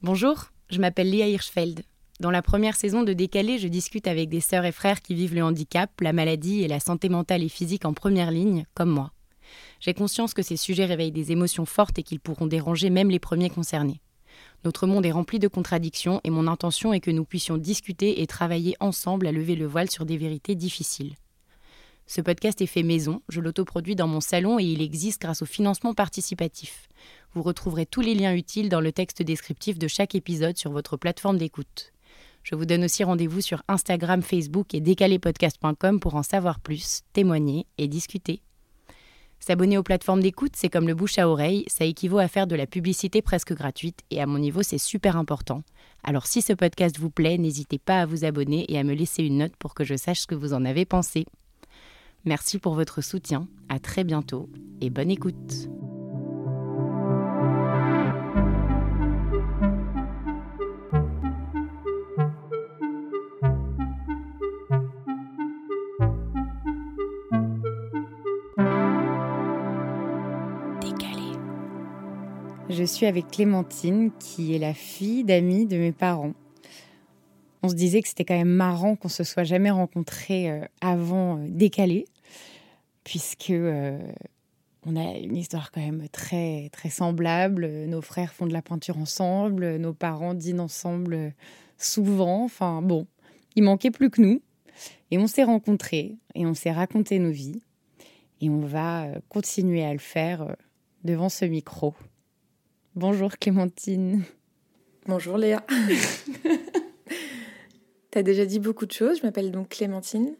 Bonjour, je m'appelle Léa Hirschfeld. Dans la première saison de Décalé, je discute avec des sœurs et frères qui vivent le handicap, la maladie et la santé mentale et physique en première ligne, comme moi. J'ai conscience que ces sujets réveillent des émotions fortes et qu'ils pourront déranger même les premiers concernés. Notre monde est rempli de contradictions et mon intention est que nous puissions discuter et travailler ensemble à lever le voile sur des vérités difficiles. Ce podcast est fait maison, je l'autoproduis dans mon salon et il existe grâce au financement participatif. Vous retrouverez tous les liens utiles dans le texte descriptif de chaque épisode sur votre plateforme d'écoute. Je vous donne aussi rendez-vous sur Instagram, Facebook et décalépodcast.com pour en savoir plus, témoigner et discuter. S'abonner aux plateformes d'écoute, c'est comme le bouche à oreille, ça équivaut à faire de la publicité presque gratuite et à mon niveau, c'est super important. Alors si ce podcast vous plaît, n'hésitez pas à vous abonner et à me laisser une note pour que je sache ce que vous en avez pensé. Merci pour votre soutien, à très bientôt et bonne écoute. Je suis avec Clémentine, qui est la fille d'amis de mes parents. On se disait que c'était quand même marrant qu'on se soit jamais rencontrés euh, avant euh, décalé, puisque euh, on a une histoire quand même très très semblable. Nos frères font de la peinture ensemble, nos parents dînent ensemble souvent. Enfin bon, il manquait plus que nous. Et on s'est rencontrés et on s'est raconté nos vies. Et on va continuer à le faire devant ce micro. Bonjour Clémentine. Bonjour Léa. Tu as déjà dit beaucoup de choses. Je m'appelle donc Clémentine.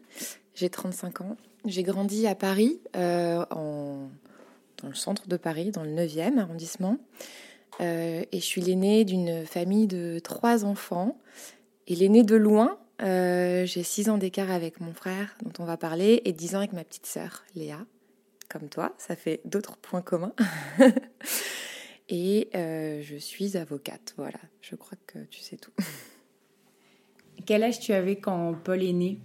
J'ai 35 ans. J'ai grandi à Paris, euh, en... dans le centre de Paris, dans le 9e arrondissement. Euh, et je suis l'aînée d'une famille de trois enfants. Et l'aînée de loin, euh, j'ai 6 ans d'écart avec mon frère, dont on va parler, et 10 ans avec ma petite sœur, Léa. Comme toi, ça fait d'autres points communs. et euh, je suis avocate. Voilà, je crois que tu sais tout. Quel âge tu avais quand Paul est né?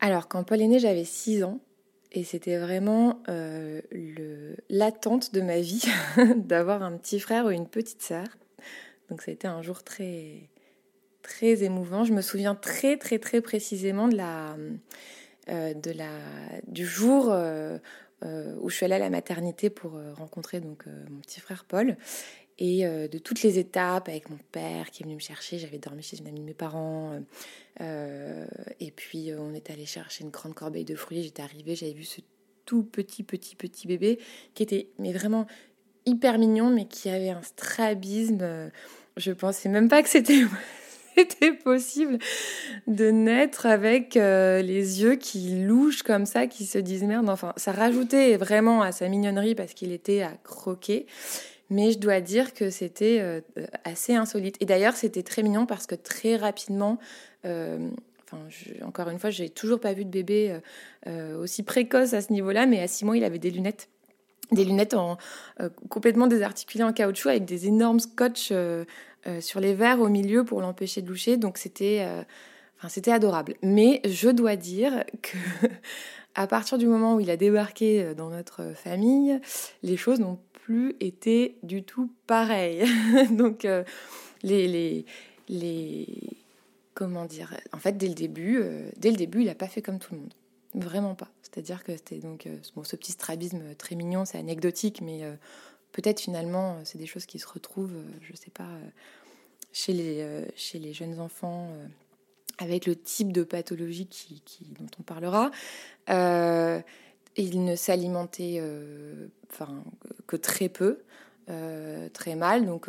Alors, quand Paul est né, j'avais 6 ans. Et c'était vraiment euh, l'attente de ma vie d'avoir un petit frère ou une petite sœur. Donc, ça a été un jour très, très émouvant. Je me souviens très, très, très précisément de la, euh, de la, du jour où je suis allée à la maternité pour euh, rencontrer donc euh, mon petit frère Paul et de toutes les étapes avec mon père qui est venu me chercher. J'avais dormi chez une amie de mes parents. et puis on est allé chercher une grande corbeille de fruits. J'étais arrivée, j'avais vu ce tout petit, petit, petit bébé qui était mais vraiment hyper mignon, mais qui avait un strabisme. Je pensais même pas que c'était c'était possible de naître avec euh, les yeux qui louchent comme ça, qui se disent merde. Enfin, ça rajoutait vraiment à sa mignonnerie parce qu'il était à croquer. Mais je dois dire que c'était euh, assez insolite. Et d'ailleurs, c'était très mignon parce que très rapidement, euh, encore une fois, j'ai toujours pas vu de bébé aussi précoce à ce niveau-là, mais à six mois, il avait des lunettes des lunettes en, complètement désarticulées en caoutchouc avec des énormes scotch euh, sur les verres au milieu pour l'empêcher de loucher. Donc c'était euh, c'était adorable. Mais je dois dire que à partir du moment où il a débarqué euh, dans notre famille, les choses n'ont plus été du tout pareilles. Donc les comment dire En fait, dès le début, dès le début, il n'a pas fait comme tout le monde. Vraiment pas. C'est-à-dire que c'était donc bon, ce petit strabisme très mignon, c'est anecdotique, mais peut-être finalement, euh, c'est des choses qui se retrouvent, euh, je sais pas, euh, chez les, chez les jeunes enfants avec le type de pathologie qui, dont on parlera. il ne s'alimentait enfin, que très peu. très mal. Donc,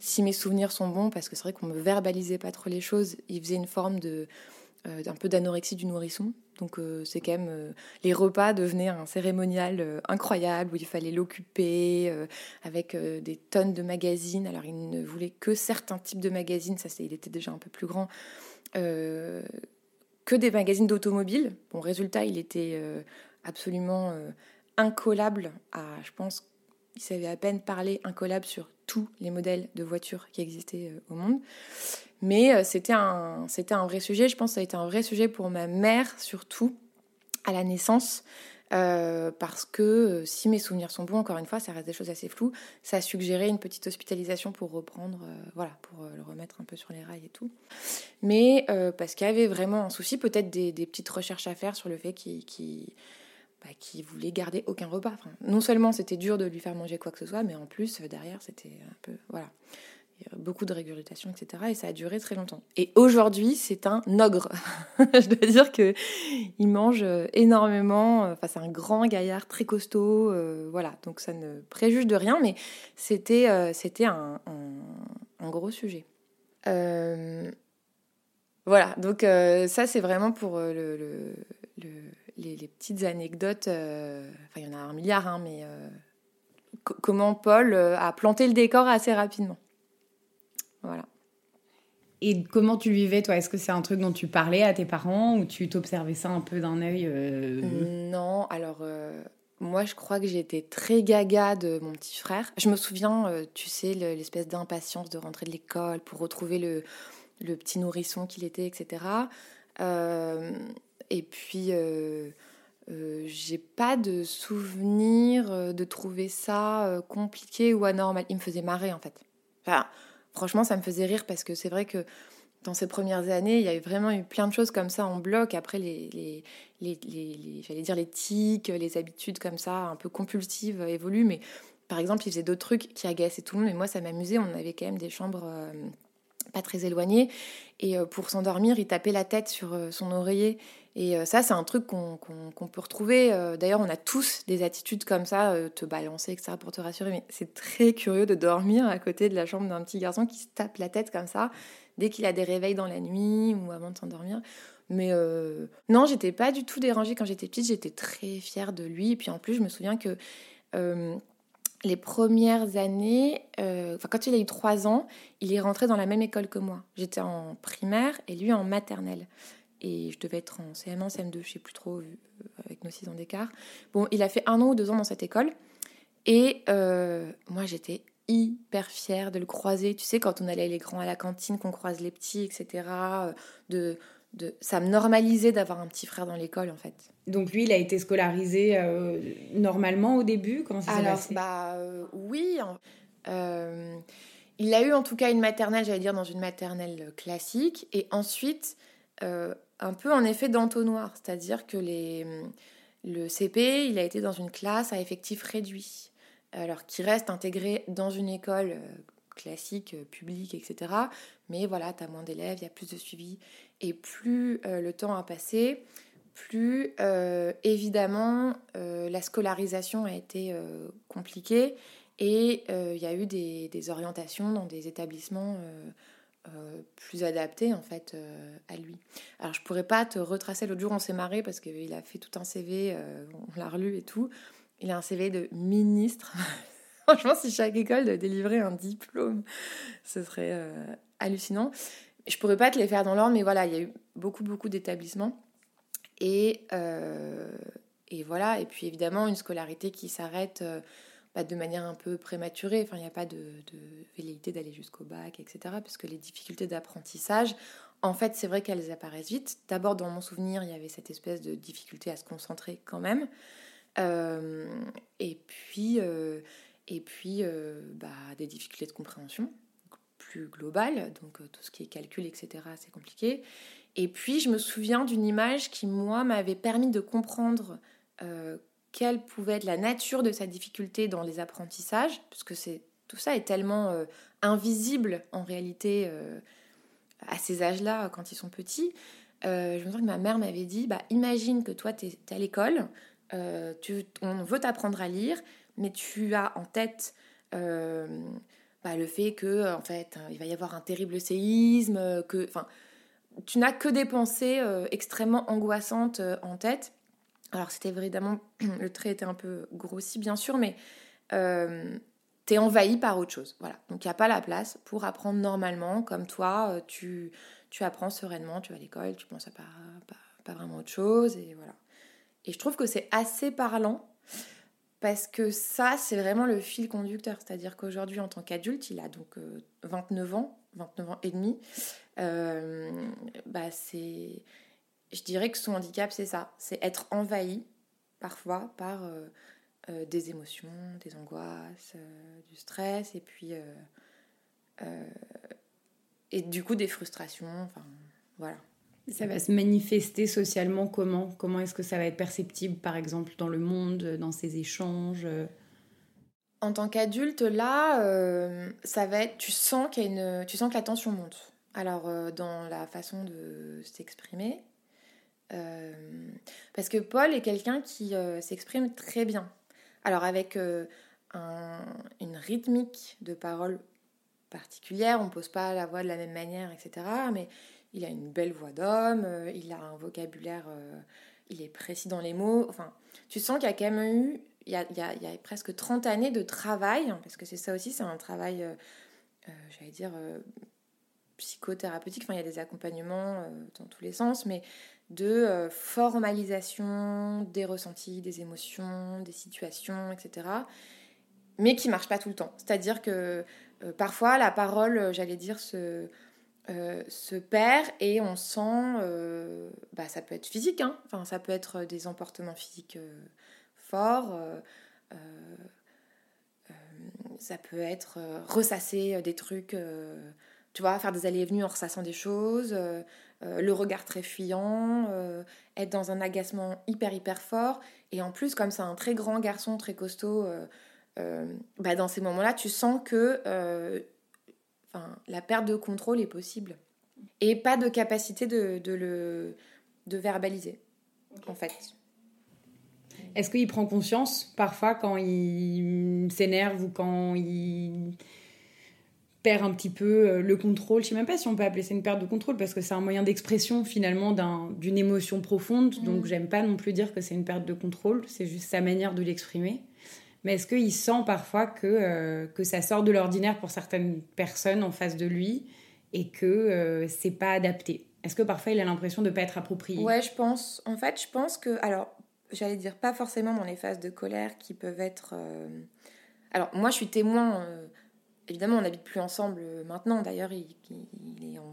si mes souvenirs sont bons, parce que c'est vrai qu'on me verbalisait pas trop les choses, il faisait une forme de d'un peu d'anorexie du nourrisson. Donc euh, c'est quand même euh, les repas devenaient un cérémonial euh, incroyable où il fallait l'occuper avec des tonnes de magazines. Alors il ne voulait que certains types de magazines, ça c'est il était déjà un peu plus grand, que des magazines d'automobile. Bon résultat il était absolument incollable à, je pense, il savait à peine parler incollable sur tous les modèles de voitures qui existaient au monde. Mais euh, c'était un, un vrai sujet. Je pense que ça a été un vrai sujet pour ma mère, surtout à la naissance. Euh, parce que euh, si mes souvenirs sont bons, encore une fois, ça reste des choses assez floues, ça a suggéré une petite hospitalisation pour reprendre, voilà, pour le remettre un peu sur les rails et tout. Mais parce qu'il y avait vraiment un souci, peut-être des, petites recherches à faire sur le fait qu'il bah, voulait garder aucun repas. non seulement c'était dur de lui faire manger quoi que ce soit, mais en plus, derrière, c'était un peu. Voilà beaucoup de régurgitation, etc. Et ça a duré très longtemps. Et aujourd'hui, c'est un ogre. je dois dire que il mange euh, énormément. Enfin, c'est un grand gaillard très costaud. Euh, voilà, donc ça ne préjuge de rien, mais c'était euh, un, gros sujet. voilà, donc ça c'est vraiment pour le, les, les, petites anecdotes. Enfin, il y en a un milliard, hein, mais comment Paul a planté le décor assez rapidement. Voilà. Et comment tu vivais, toi? Est-ce que c'est un truc dont tu parlais à tes parents ou tu t'observais ça un peu d'un œil euh, Non, alors euh, moi je crois que j'étais très gaga de mon petit frère. Je me souviens, euh, tu sais, l'espèce d'impatience de rentrer de l'école pour retrouver le, le petit nourrisson qu'il était, etc. et puis, j'ai pas de souvenir de trouver ça compliqué ou anormal. Il me faisait marrer en fait. Franchement, ça me faisait rire parce que c'est vrai que dans ces premières années, il y avait vraiment eu plein de choses comme ça en bloc. Après, les, les, les, les j'allais dire les tics, les habitudes comme ça, un peu compulsives, évoluent. Mais par exemple, il faisait d'autres trucs qui agaçaient tout le monde. Mais moi, ça m'amusait. On avait quand même des chambres euh, pas très éloignées. Et euh, pour s'endormir, il tapait la tête sur euh, son oreiller. Et euh, ça, c'est un truc qu'on peut retrouver. Euh, d'ailleurs, on a tous des attitudes comme ça, euh, te balancer, etc., pour te rassurer. Mais c'est très curieux de dormir à côté de la chambre d'un petit garçon qui se tape la tête comme ça, dès qu'il a des réveils dans la nuit ou avant de s'endormir. Mais non, j'étais pas du tout dérangée quand j'étais petite. J'étais très fière de lui. Et puis en plus, je me souviens que les premières années, quand il a eu trois ans, il est rentré dans la même école que moi. J'étais en primaire et lui en maternelle et je devais être en CM1, CM2, je sais plus trop, euh, avec nos 6 ans d'écart. Bon, il a fait un an ou deux ans dans cette école, et euh, moi j'étais hyper fière de le croiser. Tu sais, quand on allait les grands à la cantine, qu'on croise les petits, etc. Euh, de, de, ça me normalisait d'avoir un petit frère dans l'école, en fait. Donc lui, il a été scolarisé normalement au début? Comment ça s'est passé? bah, oui. il a eu en tout cas une maternelle, j'allais dire, dans une maternelle classique. Et ensuite, un peu en effet d'entonnoir, c'est-à-dire que les, le CP, il a été dans une classe à effectif réduit, alors qu'il reste intégré dans une école euh, classique, euh, publique, etc. Mais voilà, tu as moins d'élèves, il y a plus de suivi. Et plus euh, le temps a passé, plus évidemment la scolarisation a été compliquée et il y a eu des, orientations dans des établissements euh, plus adapté en fait euh, à lui. Alors je pourrais pas te retracer l'autre jour on s'est marré parce qu'il a fait tout un CV, euh, on l'a relu et tout. Il a un CV de ministre. Franchement si chaque école délivrait un diplôme, ce serait hallucinant. Je pourrais pas te les faire dans l'ordre mais voilà il y a eu beaucoup beaucoup d'établissements et et voilà et puis évidemment une scolarité qui s'arrête pas de manière un peu prématurée. Enfin, il n'y a pas de, de velléité d'aller jusqu'au bac, etc. Parce que les difficultés d'apprentissage, en fait, c'est vrai qu'elles apparaissent vite. D'abord, dans mon souvenir, il y avait cette espèce de difficulté à se concentrer quand même. Euh, et puis, euh, et puis euh, bah, des difficultés de compréhension plus globales. Donc, tout ce qui est calcul, etc., c'est compliqué. Et puis, je me souviens d'une image qui, moi, m'avait permis de comprendre quelle pouvait être la nature de sa difficulté dans les apprentissages, parce que c'est tout ça est tellement euh, invisible en réalité euh, à ces âges-là quand ils sont petits. Euh, je me souviens que ma mère m'avait dit bah, imagine que toi, tu es, à l'école, on veut t'apprendre à lire, mais tu as en tête bah, le fait que en fait, il va y avoir un terrible séisme, que, enfin, tu n'as que des pensées extrêmement angoissantes en tête. Alors c'était évidemment, le trait était un peu grossi bien sûr, mais euh, t'es envahi par autre chose. Voilà. Donc il n'y a pas la place pour apprendre normalement, comme toi, euh, tu, tu apprends sereinement, tu vas à l'école, tu penses à pas, pas, vraiment autre chose, et voilà. Et je trouve que c'est assez parlant, parce que ça, c'est vraiment le fil conducteur. C'est-à-dire qu'aujourd'hui, en tant qu'adulte, il a donc 29 euh, ans, 29 ans et demi, bah c'est je dirais que son handicap, c'est ça, c'est être envahi parfois par des émotions, des angoisses, du stress, et puis et du coup des frustrations. Enfin, voilà. Ça va se manifester socialement comment? Comment est-ce que ça va être perceptible, par exemple, dans le monde, dans ces échanges En tant qu'adulte, là, euh, ça va être. Tu sens qu'il y a une. Tu sens que la tension monte. Alors, euh, dans la façon de s'exprimer. Euh, parce que Paul est quelqu'un qui s'exprime très bien. Alors, avec une rythmique de parole particulière, on ne pose pas la voix de la même manière, etc. Mais il a une belle voix d'homme, euh, il a un vocabulaire, euh, il est précis dans les mots. Enfin, tu sens qu'il y a quand même eu, il y a, presque 30 années de travail, parce que c'est ça aussi, c'est un travail, euh, j'allais dire, psychothérapeutique. Enfin, il y a des accompagnements dans tous les sens, mais de formalisation des ressentis, des émotions, des situations, etc. Mais qui marche pas tout le temps. C'est-à-dire que parfois la parole, j'allais dire, se euh, se perd et on sent, euh, bah, ça peut être physique, hein. enfin, ça peut être des emportements physiques euh, forts, ça peut être ressasser des trucs, tu vois, faire des allées et venues en ressassant des choses, le regard très fuyant, être dans un agacement hyper hyper fort, et en plus, comme c'est un très grand garçon, très costaud, bah, dans ces moments-là, tu sens que Enfin, la perte de contrôle est possible. Et pas de capacité de, le de verbaliser, en fait. Est-ce qu'il prend conscience parfois quand il s'énerve ou quand il perd un petit peu euh, le contrôle. Je sais même pas si on peut appeler ça une perte de contrôle parce que c'est un moyen d'expression finalement d'une émotion profonde. Donc Donc j'aime pas non plus dire que c'est une perte de contrôle. C'est juste sa manière de l'exprimer mais est-ce qu'il sent parfois que, euh, que ça sort de l'ordinaire pour certaines personnes en face de lui et que euh, c'est pas adapté? Est-ce que parfois il a l'impression de ne pas être approprié? Ouais, je pense. En fait, je pense que. Alors, j'allais dire pas forcément dans les phases de colère qui peuvent être. Euh, alors, moi, je suis témoin. Évidemment, on n'habite plus ensemble maintenant. D'ailleurs, il, est en,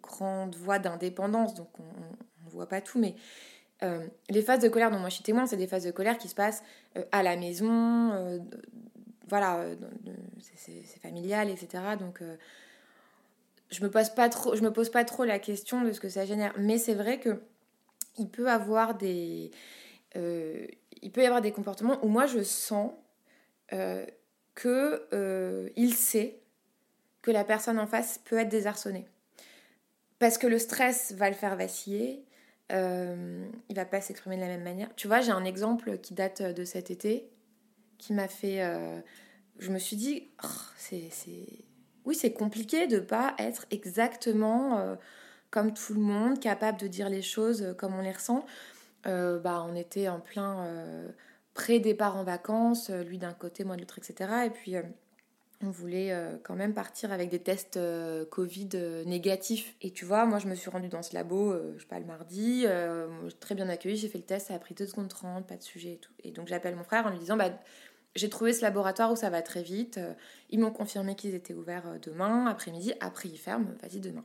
grande voie d'indépendance, donc on ne voit pas tout. Mais euh, les phases de colère dont moi je suis témoin, c'est des phases de colère qui se passent euh, à la maison, euh, voilà, c'est familial, etc. Donc je me pose pas trop, je me pose pas trop la question de ce que ça génère, mais c'est vrai que il peut avoir des, il peut y avoir des comportements où moi je sens que il sait que la personne en face peut être désarçonnée parce que le stress va le faire vaciller euh, il va pas s'exprimer de la même manière. Tu vois, j'ai un exemple qui date de cet été, qui m'a fait... Euh, je me suis dit, oh, c'est, oui, c'est compliqué de pas être exactement euh, comme tout le monde, capable de dire les choses comme on les ressent. bah, on était en plein pré-départ en vacances, lui d'un côté, moi de l'autre, etc. Et puis on voulait euh, quand même partir avec des tests euh, Covid euh, négatifs. Et tu vois, moi je me suis rendue dans ce labo, je sais pas, le mardi, très bien accueilli, j'ai fait le test, ça a pris 2 secondes 30, pas de sujet et tout. Et donc j'appelle mon frère en lui disant, bah, j'ai trouvé ce laboratoire où ça va très vite, ils m'ont confirmé qu'ils étaient ouverts demain, après-midi, après ils ferment, vas-y demain.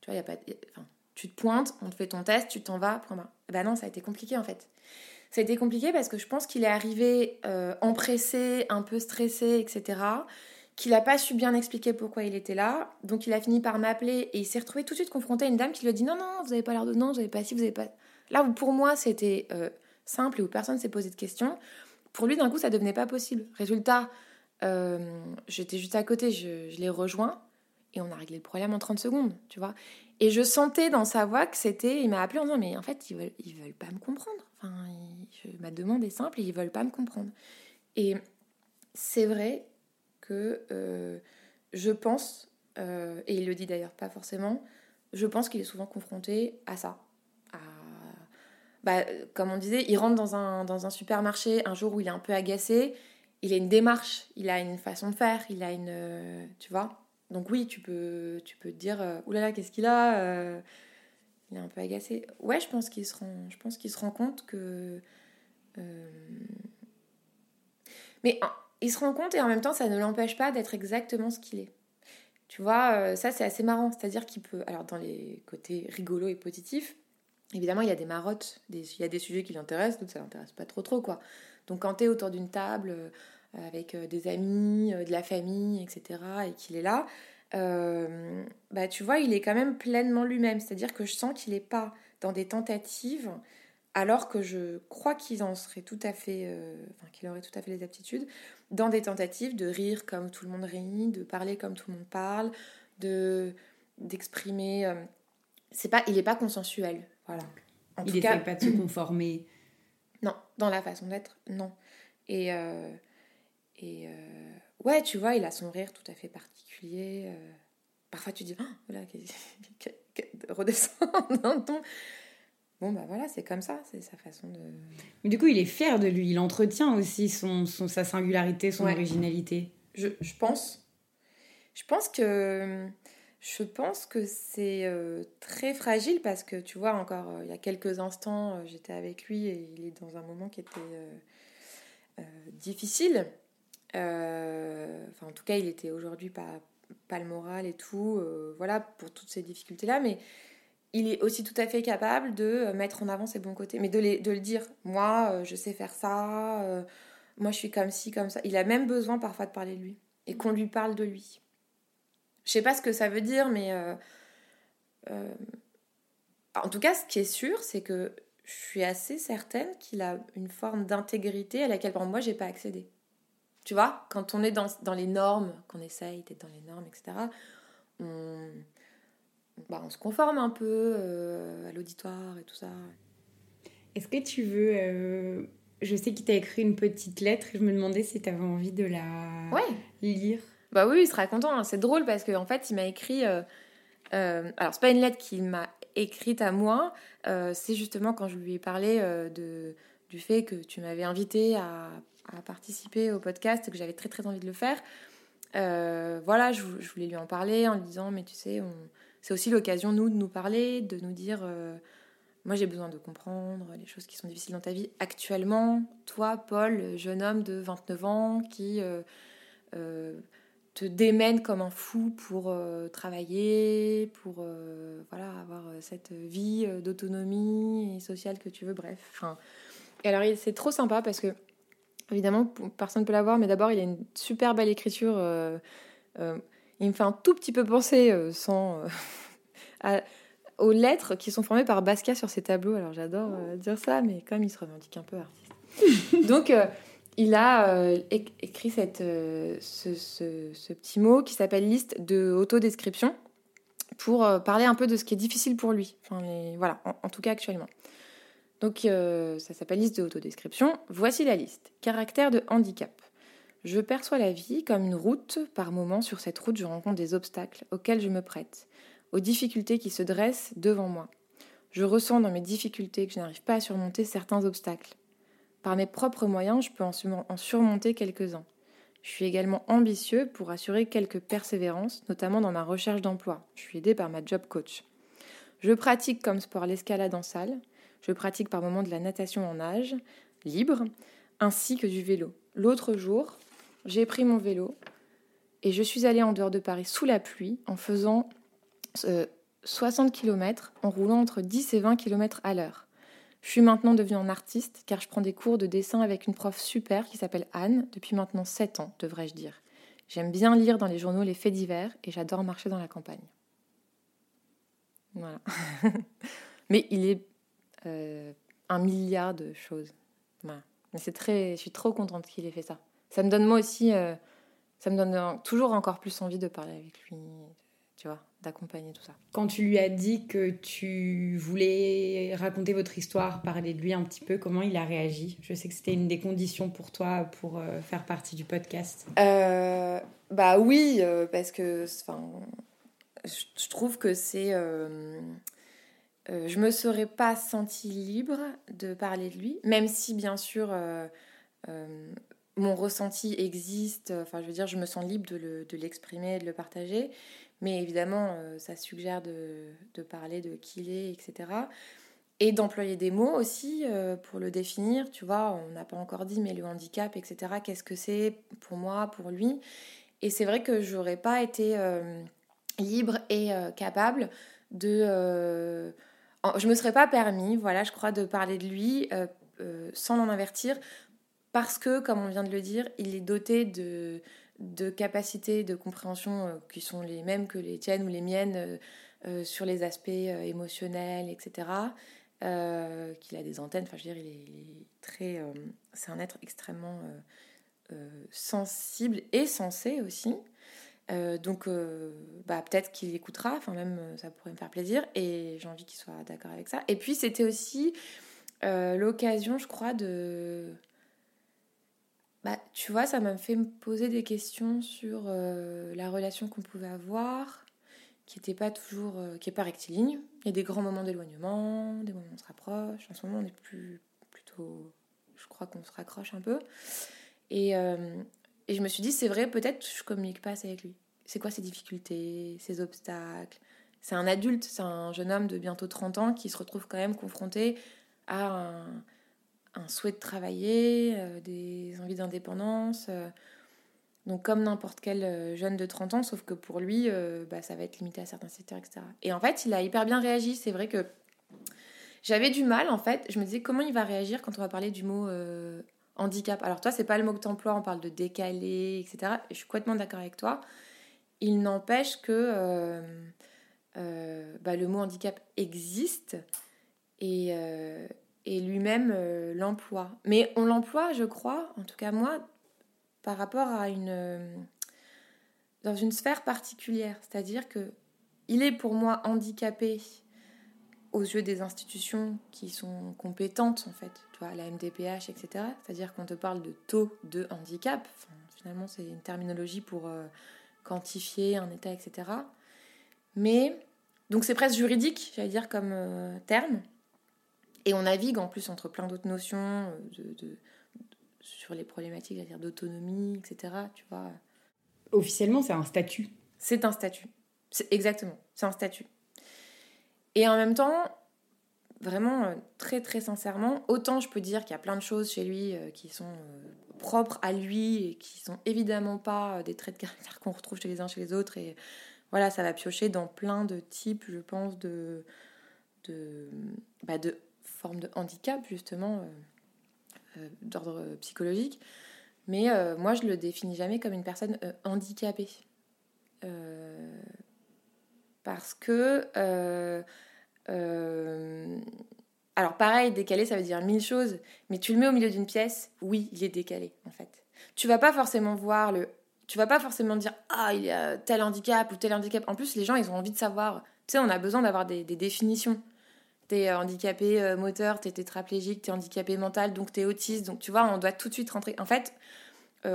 Tu vois, y a pas... Enfin, tu te pointes, on te fait ton test, tu t'en vas, point. Bah non, ça a été compliqué en fait. Ça a été compliqué parce que je pense qu'il est arrivé euh, empressé, un peu stressé, etc. Qu'il n'a pas su bien expliquer pourquoi il était là. Donc il a fini par m'appeler et il s'est retrouvé tout de suite confronté à une dame qui lui a dit non, non, vous n'avez pas l'air de non, vous n'avez pas si, vous n'avez pas. Là où pour moi c'était euh, simple et où personne s'est posé de questions, pour lui d'un coup ça devenait pas possible. Résultat, euh, j'étais juste à côté, je, je l'ai rejoint et on a réglé le problème en 30 secondes, tu vois. Et je sentais dans sa voix que c'était. Il m'a appelé en disant Mais en fait, ils veulent, ils veulent pas me comprendre. Ma demande est simple et ils veulent pas me comprendre. Et c'est vrai que euh, je pense, euh, et il le dit d'ailleurs pas forcément, je pense qu'il est souvent confronté à ça. Bah, comme on disait, il rentre dans un, dans un supermarché un jour où il est un peu agacé. Il a une démarche, il a une façon de faire, il a une. Tu vois donc oui, tu peux, tu peux te dire, euh, oulala, qu'est-ce qu'il a euh, Il est un peu agacé. Ouais, je pense qu'il se rend, compte que. Euh, mais il se rend compte et en même temps, ça ne l'empêche pas d'être exactement ce qu'il est. Tu vois, ça c'est assez marrant. C'est-à-dire qu'il peut, alors dans les côtés rigolos et positifs, évidemment, il y a des marottes, il y a des sujets qui l'intéressent, d'autres ça l'intéresse pas trop trop quoi. Donc quand tu es autour d'une table euh, avec euh, des amis, de la famille, etc., et qu'il est là, bah tu vois, il est quand même pleinement lui-même. C'est-à-dire que je sens qu'il n'est pas dans des tentatives, alors que je crois qu'il en serait tout à fait, enfin qu'il aurait tout à fait les aptitudes, dans des tentatives de rire comme tout le monde rit, de parler comme tout le monde parle, de d'exprimer. c'est pas, il n'est pas consensuel. Voilà. En il n'essaie pas de se conformer. Non, dans la façon d'être, non. Et, euh, et euh, ouais, tu vois, il a son rire tout à fait particulier. Euh. parfois, tu dis, oh, voilà, redescend dans ton. Bon, bah voilà, c'est comme ça, c'est sa façon de. Mais du coup, il est fier de lui, il entretient aussi son, son sa singularité, son originalité. Je, je pense. Je pense que je pense que c'est euh, très fragile parce que tu vois, encore euh, il y a quelques instants, j'étais avec lui et il est dans un moment qui était difficile. Enfin, en tout cas, il était aujourd'hui pas, le moral et tout. voilà, pour toutes ces difficultés-là. Mais il est aussi tout à fait capable de mettre en avant ses bons côtés. Mais de, le dire, moi, je sais faire ça. moi, je suis comme ci, comme ça. Il a même besoin parfois de parler de lui et qu'on lui parle de lui. Je sais pas ce que ça veut dire, mais euh, euh, en tout cas, ce qui est sûr, c'est que je suis assez certaine qu'il a une forme d'intégrité à laquelle, par moi, j'ai pas accédé. Tu vois, quand on est dans, dans les normes, qu'on essaye d'être dans les normes, etc., on, bah, on se conforme un peu euh, à l'auditoire et tout ça. Est-ce que tu veux. je sais qu'il t'a écrit une petite lettre et je me demandais si tu avais envie de la ouais. lire. Bah oui, il sera content. Hein. C'est drôle parce qu'en en fait, il m'a écrit. Euh, euh, alors, c'est pas une lettre qu'il m'a écrite à moi. Euh, c'est justement quand je lui ai parlé de, du fait que tu m'avais invité à, participer au podcast que j'avais très très envie de le faire. voilà, je, voulais lui en parler en lui disant Mais tu sais, c'est aussi l'occasion, nous, de nous parler, de nous dire. moi, j'ai besoin de comprendre les choses qui sont difficiles dans ta vie actuellement. Toi, Paul, jeune homme de 29 ans qui te démène comme un fou pour euh, travailler, pour euh, voilà, avoir euh, cette vie d'autonomie et sociale que tu veux, bref. Enfin, et alors c'est trop sympa parce que, évidemment, personne ne peut l'avoir, mais d'abord il a une super belle écriture. il me fait un tout petit peu penser sans, aux lettres qui sont formées par Basquiat sur ses tableaux. Alors j'adore dire ça, mais comme il se revendique un peu artiste. Donc il a euh, écrit cette, euh, ce, petit mot qui s'appelle liste de autodescription pour euh, parler un peu de ce qui est difficile pour lui. Enfin, voilà, en, tout cas actuellement. Donc ça s'appelle liste de autodescription. Voici la liste. Caractère de handicap. Je perçois la vie comme une route. Par moments, sur cette route, je rencontre des obstacles auxquels je me prête, aux difficultés qui se dressent devant moi. Je ressens dans mes difficultés que je n'arrive pas à surmonter certains obstacles. Par mes propres moyens, je peux en surmonter quelques-uns. Je suis également ambitieux pour assurer quelques persévérances, notamment dans ma recherche d'emploi. Je suis aidé par ma job coach. Je pratique comme sport l'escalade en salle. Je pratique par moments de la natation en nage, libre, ainsi que du vélo. L'autre jour, j'ai pris mon vélo et je suis allée en dehors de Paris sous la pluie en faisant 60 euh, km en roulant entre 10 et 20 km à l'heure. Je suis maintenant devenue un artiste car je prends des cours de dessin avec une prof super qui s'appelle Anne depuis maintenant 7 ans, devrais-je dire. J'aime bien lire dans les journaux les faits divers et j'adore marcher dans la campagne. Voilà. Mais il est euh, un milliard de choses. Voilà. Mais c'est très, je suis trop contente qu'il ait fait ça. Ça me donne moi aussi, euh, ça me donne toujours encore plus envie de parler avec lui, tu vois d'accompagner tout ça. Quand tu lui as dit que tu voulais raconter votre histoire, parler de lui un petit peu, comment il a réagi? Je sais que c'était une des conditions pour toi pour euh, faire partie du podcast. Euh, bah oui, parce que je trouve que c'est... je me serais pas sentie libre de parler de lui, même si bien sûr mon ressenti existe, enfin je veux dire, je me sens libre de l'exprimer, de le partager. Mais évidemment, euh, ça suggère de, parler de qui il est, etc. Et d'employer des mots aussi euh, pour le définir. Tu vois, on n'a pas encore dit, mais le handicap, etc., qu'est-ce que c'est pour moi, pour lui? Et c'est vrai que j'aurais pas été euh, libre et capable de je me serais pas permis, voilà, je crois, de parler de lui sans l'en avertir, parce que, comme on vient de le dire, il est doté de, capacités de compréhension qui sont les mêmes que les tiennes ou les miennes sur les aspects émotionnels, etc. qu'il a des antennes, enfin je veux dire, il est, très... c'est un être extrêmement sensible et sensé aussi. Euh, donc, euh, bah, peut-être qu'il écoutera, enfin même euh, ça pourrait me faire plaisir, et j'ai envie qu'il soit d'accord avec ça. Et puis c'était aussi l'occasion, je crois, de... Bah, tu vois, ça m'a fait me poser des questions sur la relation qu'on pouvait avoir, qui n'était pas toujours, qui n'est pas rectiligne. Il y a des grands moments d'éloignement, des moments où on se rapproche. En ce moment, on est plus, plutôt, je crois qu'on se raccroche un peu. Et, et je me suis dit, c'est vrai, peut-être je communique pas assez avec lui. C'est quoi ses difficultés, ses obstacles? C'est un adulte, c'est un jeune homme de bientôt 30 ans qui se retrouve quand même confronté à un, souhait de travailler, euh, des envies d'indépendance. Euh. donc comme n'importe quel euh, jeune de 30 ans, sauf que pour lui, bah, ça va être limité à certains secteurs, etc. Et en fait, il a hyper bien réagi. C'est vrai que j'avais du mal, en fait. Je me disais comment il va réagir quand on va parler du mot handicap. Alors toi, c'est pas le mot que tu emploies, on parle de décalé, etc. je suis complètement d'accord avec toi. Il n'empêche que euh, euh, bah, le mot handicap existe et, euh, et lui-même l'emploie. Mais on l'emploie, je crois, en tout cas moi, par rapport à une... dans une sphère particulière. C'est-à-dire que il est pour moi handicapé aux yeux des institutions qui sont compétentes, en fait, tu vois, la MDPH, etc. C'est-à-dire qu'on te parle de taux de handicap. finalement, c'est une terminologie pour euh, quantifier un état, etc. Mais, donc c'est presque juridique, j'allais dire, comme euh, terme. Et on navigue en plus entre plein d'autres notions euh, de, sur les problématiques, dire d'autonomie, etc. Tu vois. Officiellement, c'est un statut. C'est un statut. Exactement, c'est un statut. Et en même temps, vraiment euh, très très sincèrement, autant je peux dire qu'il y a plein de choses chez lui euh, qui sont euh, propres à lui et qui sont évidemment pas des traits de caractère qu'on retrouve chez les uns chez les autres. Et voilà ça va piocher dans plein de types je pense de de, bah, formes de handicap justement d'ordre psychologique. Mais moi je le définis jamais comme une personne handicapée parce que euh, alors pareil, décalé, ça veut dire mille choses, mais tu le mets au milieu d'une pièce, oui, il est décalé en fait. Tu vas pas forcément voir le... Tu vas pas forcément dire ah il y a tel handicap ou tel handicap. En plus les gens ils ont envie de savoir. Tu sais on a besoin d'avoir des, définitions. T'es euh, handicapé euh, moteur, t'es tétraplégique, t'es handicapé mental, donc t'es autiste. Donc tu vois on doit tout de suite rentrer. En fait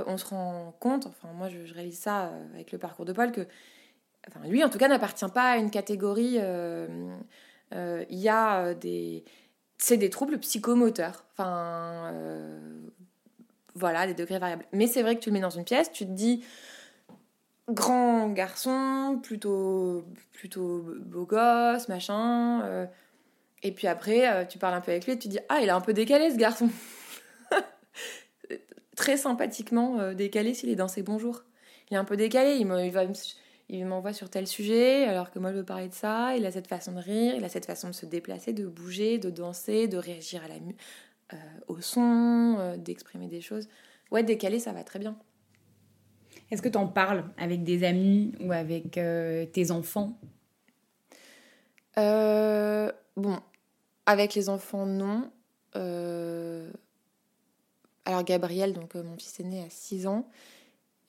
on se rend compte, enfin moi je, réalise ça avec le parcours de Paul que enfin lui en tout cas n'appartient pas à une catégorie euh, il y a euh, des c'est des troubles psychomoteurs. Enfin, euh, voilà, des degrés variables. Mais c'est vrai que tu le mets dans une pièce, tu te dis grand garçon, plutôt, plutôt beau gosse, machin. et puis après, tu parles un peu avec lui et tu dis Ah, il est un peu décalé ce garçon. Très sympathiquement décalé s'il est dans ses bons jours. Il est un peu décalé, il, il va il m'envoie sur tel sujet, alors que moi je veux parler de ça, il a cette façon de rire, il a cette façon de se déplacer, de bouger, de danser, de réagir à la, euh, au son, euh, d'exprimer des choses. Ouais, décalé, ça va très bien. Est-ce que tu en parles avec des amis ou avec euh, tes enfants? Bon, avec les enfants, non. Alors Gabriel, donc mon fils aîné, a 6 ans.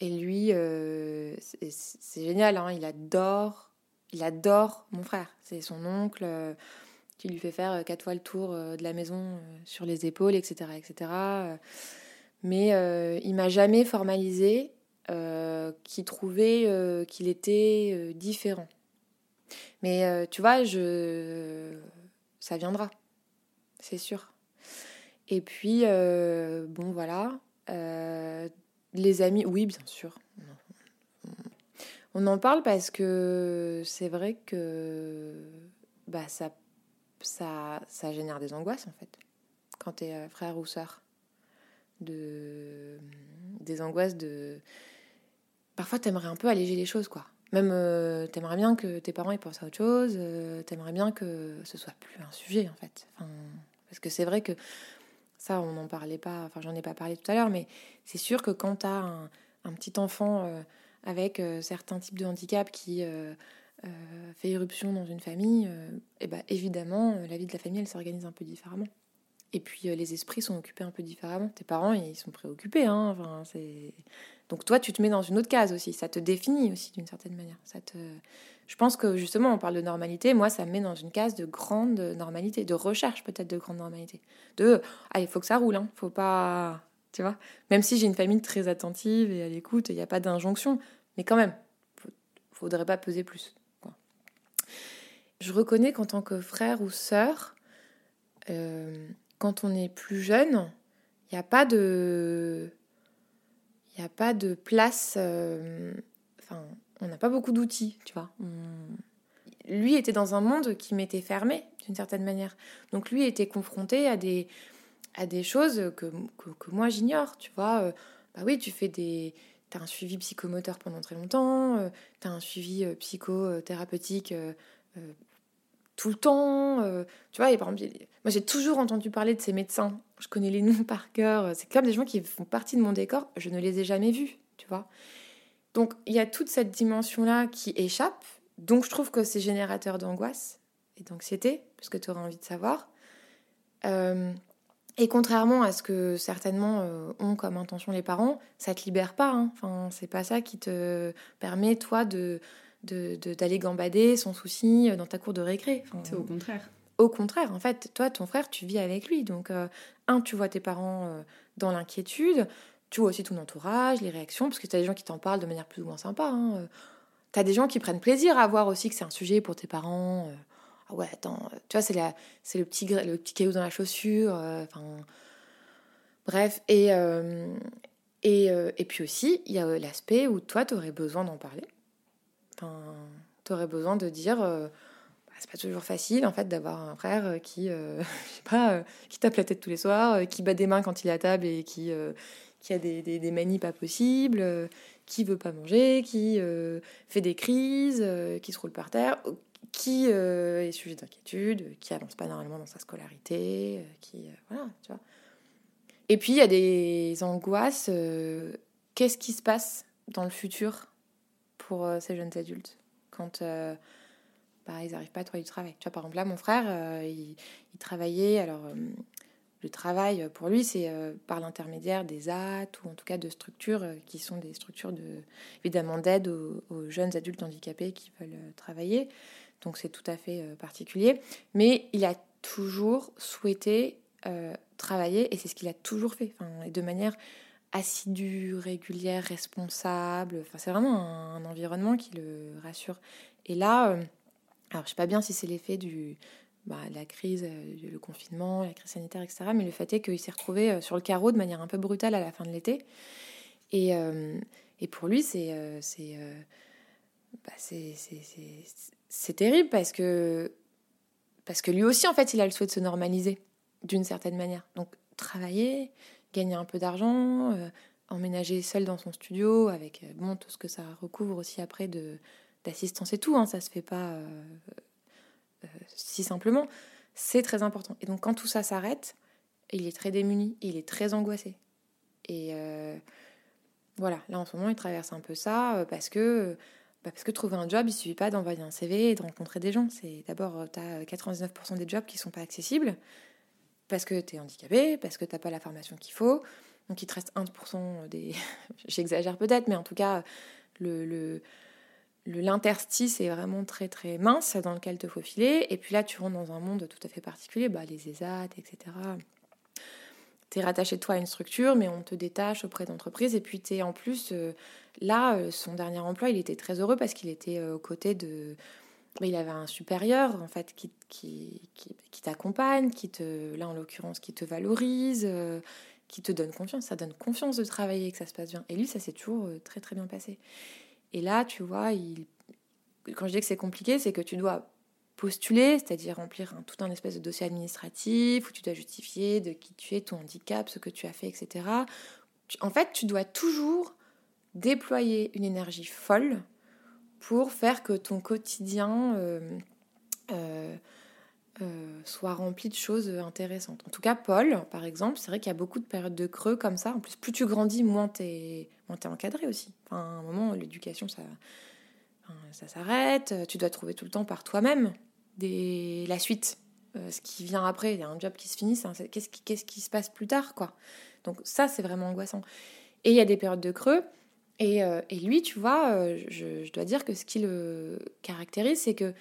Et lui, euh, c'est génial, hein, il adore, il adore mon frère. C'est son oncle euh, qui lui fait faire euh, quatre fois le tour de la maison sur les épaules, etc., etc. Mais il m'a jamais formalisé qu'il trouvait qu'il était différent. Mais tu vois, je, ça viendra, c'est sûr. Et puis, bon voilà, les amis, oui, bien sûr. On en parle parce que c'est vrai que bah, ça, ça, ça génère des angoisses en fait. Quand tu es euh, frère ou sœur. De, des angoisses de. Parfois, t'aimerais un peu alléger les choses, quoi. Même, euh, t'aimerais bien que tes parents ils pensent à autre chose, euh, t'aimerais bien que ce soit plus un sujet, en fait. Parce que c'est vrai que ça, on n'en parlait pas, enfin, j'en ai pas parlé tout à l'heure, mais c'est sûr que quand t'as un, un petit enfant euh, avec certains types de handicap qui fait irruption dans une famille, et ben, évidemment, la vie de la famille, elle s'organise un peu différemment. Et puis les esprits sont occupés un peu différemment. Tes parents, ils sont préoccupés. Hein. Enfin, donc toi, tu te mets dans une autre case aussi, ça te définit aussi d'une certaine manière. Ça te... Je pense que justement, on parle de normalité, moi, ça me met dans une case de grande normalité, de recherche peut-être de grande normalité. De, ah, il faut que ça roule, hein. faut pas... Tu vois Même si j'ai une famille très attentive et à l'écoute, il n'y a pas d'injonction, mais quand même, faudrait pas peser plus. Je reconnais qu'en tant que frère ou sœur, euh, quand on est plus jeune, il n'y a pas de il n'y a pas de place. Euh, enfin, on n'a pas beaucoup d'outils, tu vois. Lui était dans un monde qui m'était fermé, d'une certaine manière. Donc lui était confronté à des, à des choses que, que, moi j'ignore, tu vois. Euh, bah oui, tu fais des. Tu as un suivi psychomoteur pendant très longtemps, euh, tu as un suivi psychothérapeutique tout le temps. tu vois, et par exemple, moi j'ai toujours entendu parler de ces médecins je connais les noms par cœur. C'est comme des gens qui font partie de mon décor. Je ne les ai jamais vus, tu vois. Donc il y a toute cette dimension-là qui échappe. Donc je trouve que c'est générateur d'angoisse et d'anxiété, puisque tu auras envie de savoir. Euh, et contrairement à ce que certainement euh, ont comme intention les parents, ça te libère pas. Hein. Enfin, c'est pas ça qui te permet toi de d'aller gambader sans souci dans ta cour de récré. c'est au contraire. Au contraire, en fait, toi, ton frère, tu vis avec lui. Donc, euh, un, tu vois tes parents euh, dans l'inquiétude, tu vois aussi ton entourage, les réactions, parce que tu as des gens qui t'en parlent de manière plus ou moins sympa. Hein. Euh. Tu as des gens qui prennent plaisir à voir aussi que c'est un sujet pour tes parents. ah ouais, attends, tu vois, c'est, le, petit, le petit caillou dans la chaussure. Enfin, bref, et, et, et puis aussi, il y a l'aspect où toi, tu aurais besoin d'en parler. Enfin, tu aurais besoin de dire c'est pas toujours facile en fait d'avoir un frère euh, qui, euh, euh, qui tape la tête tous les soirs, qui bat des mains quand il est à table et qui, qui a des, des, manies pas possibles, qui veut pas manger, qui fait des crises, qui se roule par terre, qui est sujet d'inquiétude, qui avance pas normalement dans sa scolarité, qui voilà, tu vois. Et puis il y a des angoisses. Qu'est-ce qui se passe dans le futur pour ces jeunes adultes quand bah, ils n'arrivent pas à trouver du travail? Tu vois, par exemple, là, mon frère, euh, il, travaillait, alors euh, le travail pour lui, c'est euh, par l'intermédiaire des AT ou en tout cas de structures qui sont des structures de, évidemment d'aide aux, jeunes adultes handicapés qui veulent travailler. Donc c'est tout à fait particulier. Mais il a toujours souhaité travailler et c'est ce qu'il a toujours fait, enfin, de manière assidue, régulière, responsable. Enfin, c'est vraiment un, un, environnement qui le rassure. Et là, alors, je sais pas bien si c'est l'effet du bah, la crise, euh, le confinement, la crise sanitaire, etc. Mais le fait est qu'il s'est retrouvé euh, sur le carreau de manière un peu brutale à la fin de l'été. Et, euh, pour lui, bah, c'est terrible parce que parce que lui aussi, en fait, il a le souhait de se normaliser d'une certaine manière. Donc, travailler, gagner un peu d'argent, emménager seul dans son studio avec bon, tout ce que ça recouvre aussi après d'assistance et tout, hein, ça se fait pas euh, si simplement. C'est très important. Et donc quand tout ça s'arrête, il est très démuni, il est très angoissé. Et euh, voilà, là en ce moment, il traverse un peu ça parce que bah, parce que trouver un job, il suffit pas d'envoyer un CV et de rencontrer des gens. C'est d'abord, tu as 99% des jobs qui sont pas accessibles parce que tu es handicapé, parce que tu pas la formation qu'il faut. Donc il te reste 1% des... J'exagère peut-être, mais en tout cas, le, le, l'interstice est vraiment très très mince dans lequel te faufiler. Et puis là, tu rentres dans un monde tout à fait particulier, bah, les ESAT, etc. Tu es rattaché toi à une structure, mais on te détache auprès d'entreprises. Et puis tu es en plus, euh, là, euh, son dernier emploi, il était très heureux parce qu'il était euh, aux côtés de... Bah, il avait un supérieur, en fait, qui, qui, qui, t'accompagne, qui te, là en l'occurrence, qui te valorise, qui te donne confiance. Ça donne confiance de travailler et que ça se passe bien. Et lui, ça s'est toujours très très bien passé. Et là, tu vois, quand je dis que c'est compliqué, c'est que tu dois postuler, c'est-à-dire remplir tout un espèce de dossier administratif où tu dois justifier de qui tu es, ton handicap, ce que tu as fait, etc. En fait, tu dois toujours déployer une énergie folle pour faire que ton quotidien soit rempli de choses intéressantes. En tout cas, Paul, par exemple, c'est vrai qu'il y a beaucoup de périodes de creux comme ça. En plus, plus tu grandis, moins tu es, encadré aussi. Enfin, à un moment, l'éducation, ça, ça s'arrête. Tu dois trouver tout le temps par toi-même la suite. ce qui vient après, il y a un job qui se finit, qu'est-ce qui, qu'est-ce qui se passe plus tard, quoi. Donc ça, c'est vraiment angoissant. Et il y a des périodes de creux. Et, euh, lui, tu vois, euh, je, dois dire que ce qui le caractérise, c'est que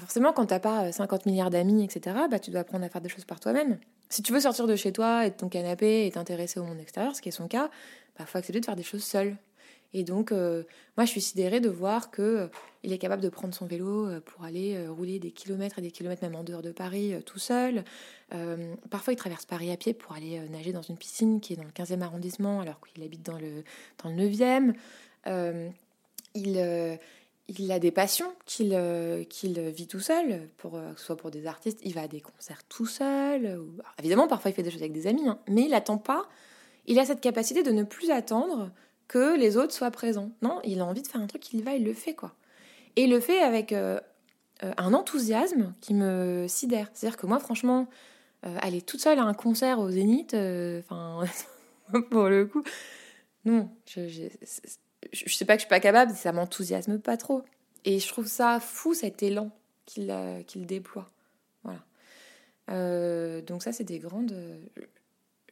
forcément, quand t'as pas 50 euh, milliards d'amis, etc., bah, tu dois apprendre à faire des choses par toi-même. Si tu veux sortir de chez toi et de ton canapé et t'intéresser au monde extérieur, ce qui est son cas, bah, faut accepter de faire des choses seul. Et donc, euh, moi, je suis sidérée de voir que euh, il est capable de prendre son vélo pour aller rouler des kilomètres et des kilomètres, même en dehors de Paris, tout seul. parfois, il traverse Paris à pied pour aller nager dans une piscine qui est dans le 15e arrondissement, alors qu'il habite dans le, dans le 9e. il il a des passions qu'il qu'il vit tout seul, pour, que ce soit pour des artistes, il va à des concerts tout seul. évidemment, parfois il fait des choses avec des amis, hein, mais il n'attend pas. Il a cette capacité de ne plus attendre que les autres soient présents. Non, il a envie de faire un truc, il va, il le fait quoi. Et il le fait avec euh, euh, un enthousiasme qui me sidère. C'est-à-dire que moi, franchement, euh, aller toute seule à un concert au Zénith, pour le coup, non, je, sais pas que je suis pas capable, ça m'enthousiasme pas trop. Et je trouve ça fou cet élan qu'il qu'il déploie. Voilà. donc ça, c'est des grandes.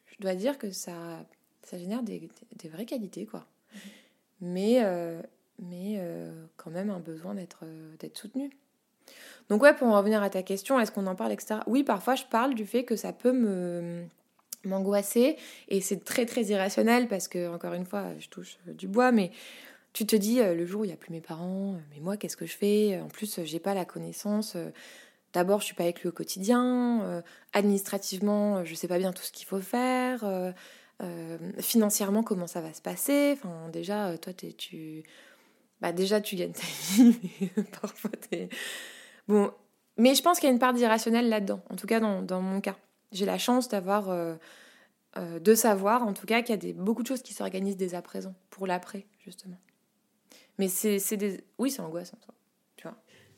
Je dois dire que ça ça génère des, des, vraies qualités, quoi. Mais, euh, mais euh, quand même un besoin d'être euh, d'être soutenu. Donc ouais, pour en revenir à ta question, est-ce qu'on en parle, etc. Oui, parfois je parle du fait que ça peut me m'angoisser et c'est très très irrationnel parce que encore une fois, je touche du bois, mais tu te dis le jour où il n'y a plus mes parents, mais moi qu'est-ce que je fais? En plus, j'ai pas la connaissance. D'abord, je suis pas avec lui au quotidien. administrativement, je sais pas bien tout ce qu'il faut faire. Euh, financièrement, comment ça va se passer? Enfin, déjà, euh, toi, tu, bah, déjà, tu gagnes ta vie, mais parfois, t'es bon. Mais je pense qu'il y a une part d'irrationnel là-dedans. En tout cas, dans mon cas, j'ai la chance d'avoir, euh, de savoir, en tout cas, qu'il y a des, beaucoup de choses qui s'organisent dès à présent pour l'après, justement. Mais c'est des, oui, c'est angoissant. Ça.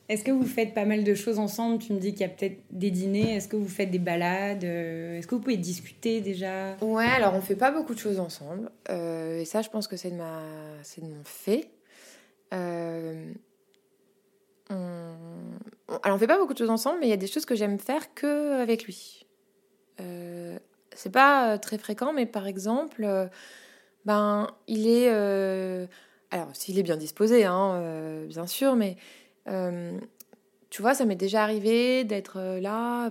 Est-ce que vous faites pas mal de choses ensemble? Tu me dis qu'il y a peut-être des dîners. Est-ce que vous faites des balades? Euh, Est-ce que vous pouvez discuter déjà? Ouais, alors on fait pas beaucoup de choses ensemble. Euh, et ça, je pense que c'est de, ma... c'est de mon fait. Euh, alors on fait pas beaucoup de choses ensemble, mais il y a des choses que j'aime faire que avec lui. C'est pas très fréquent, mais par exemple, ben il est, alors s'il est bien disposé, hein, bien sûr, mais euh, tu vois, ça m'est déjà arrivé d'être euh, là,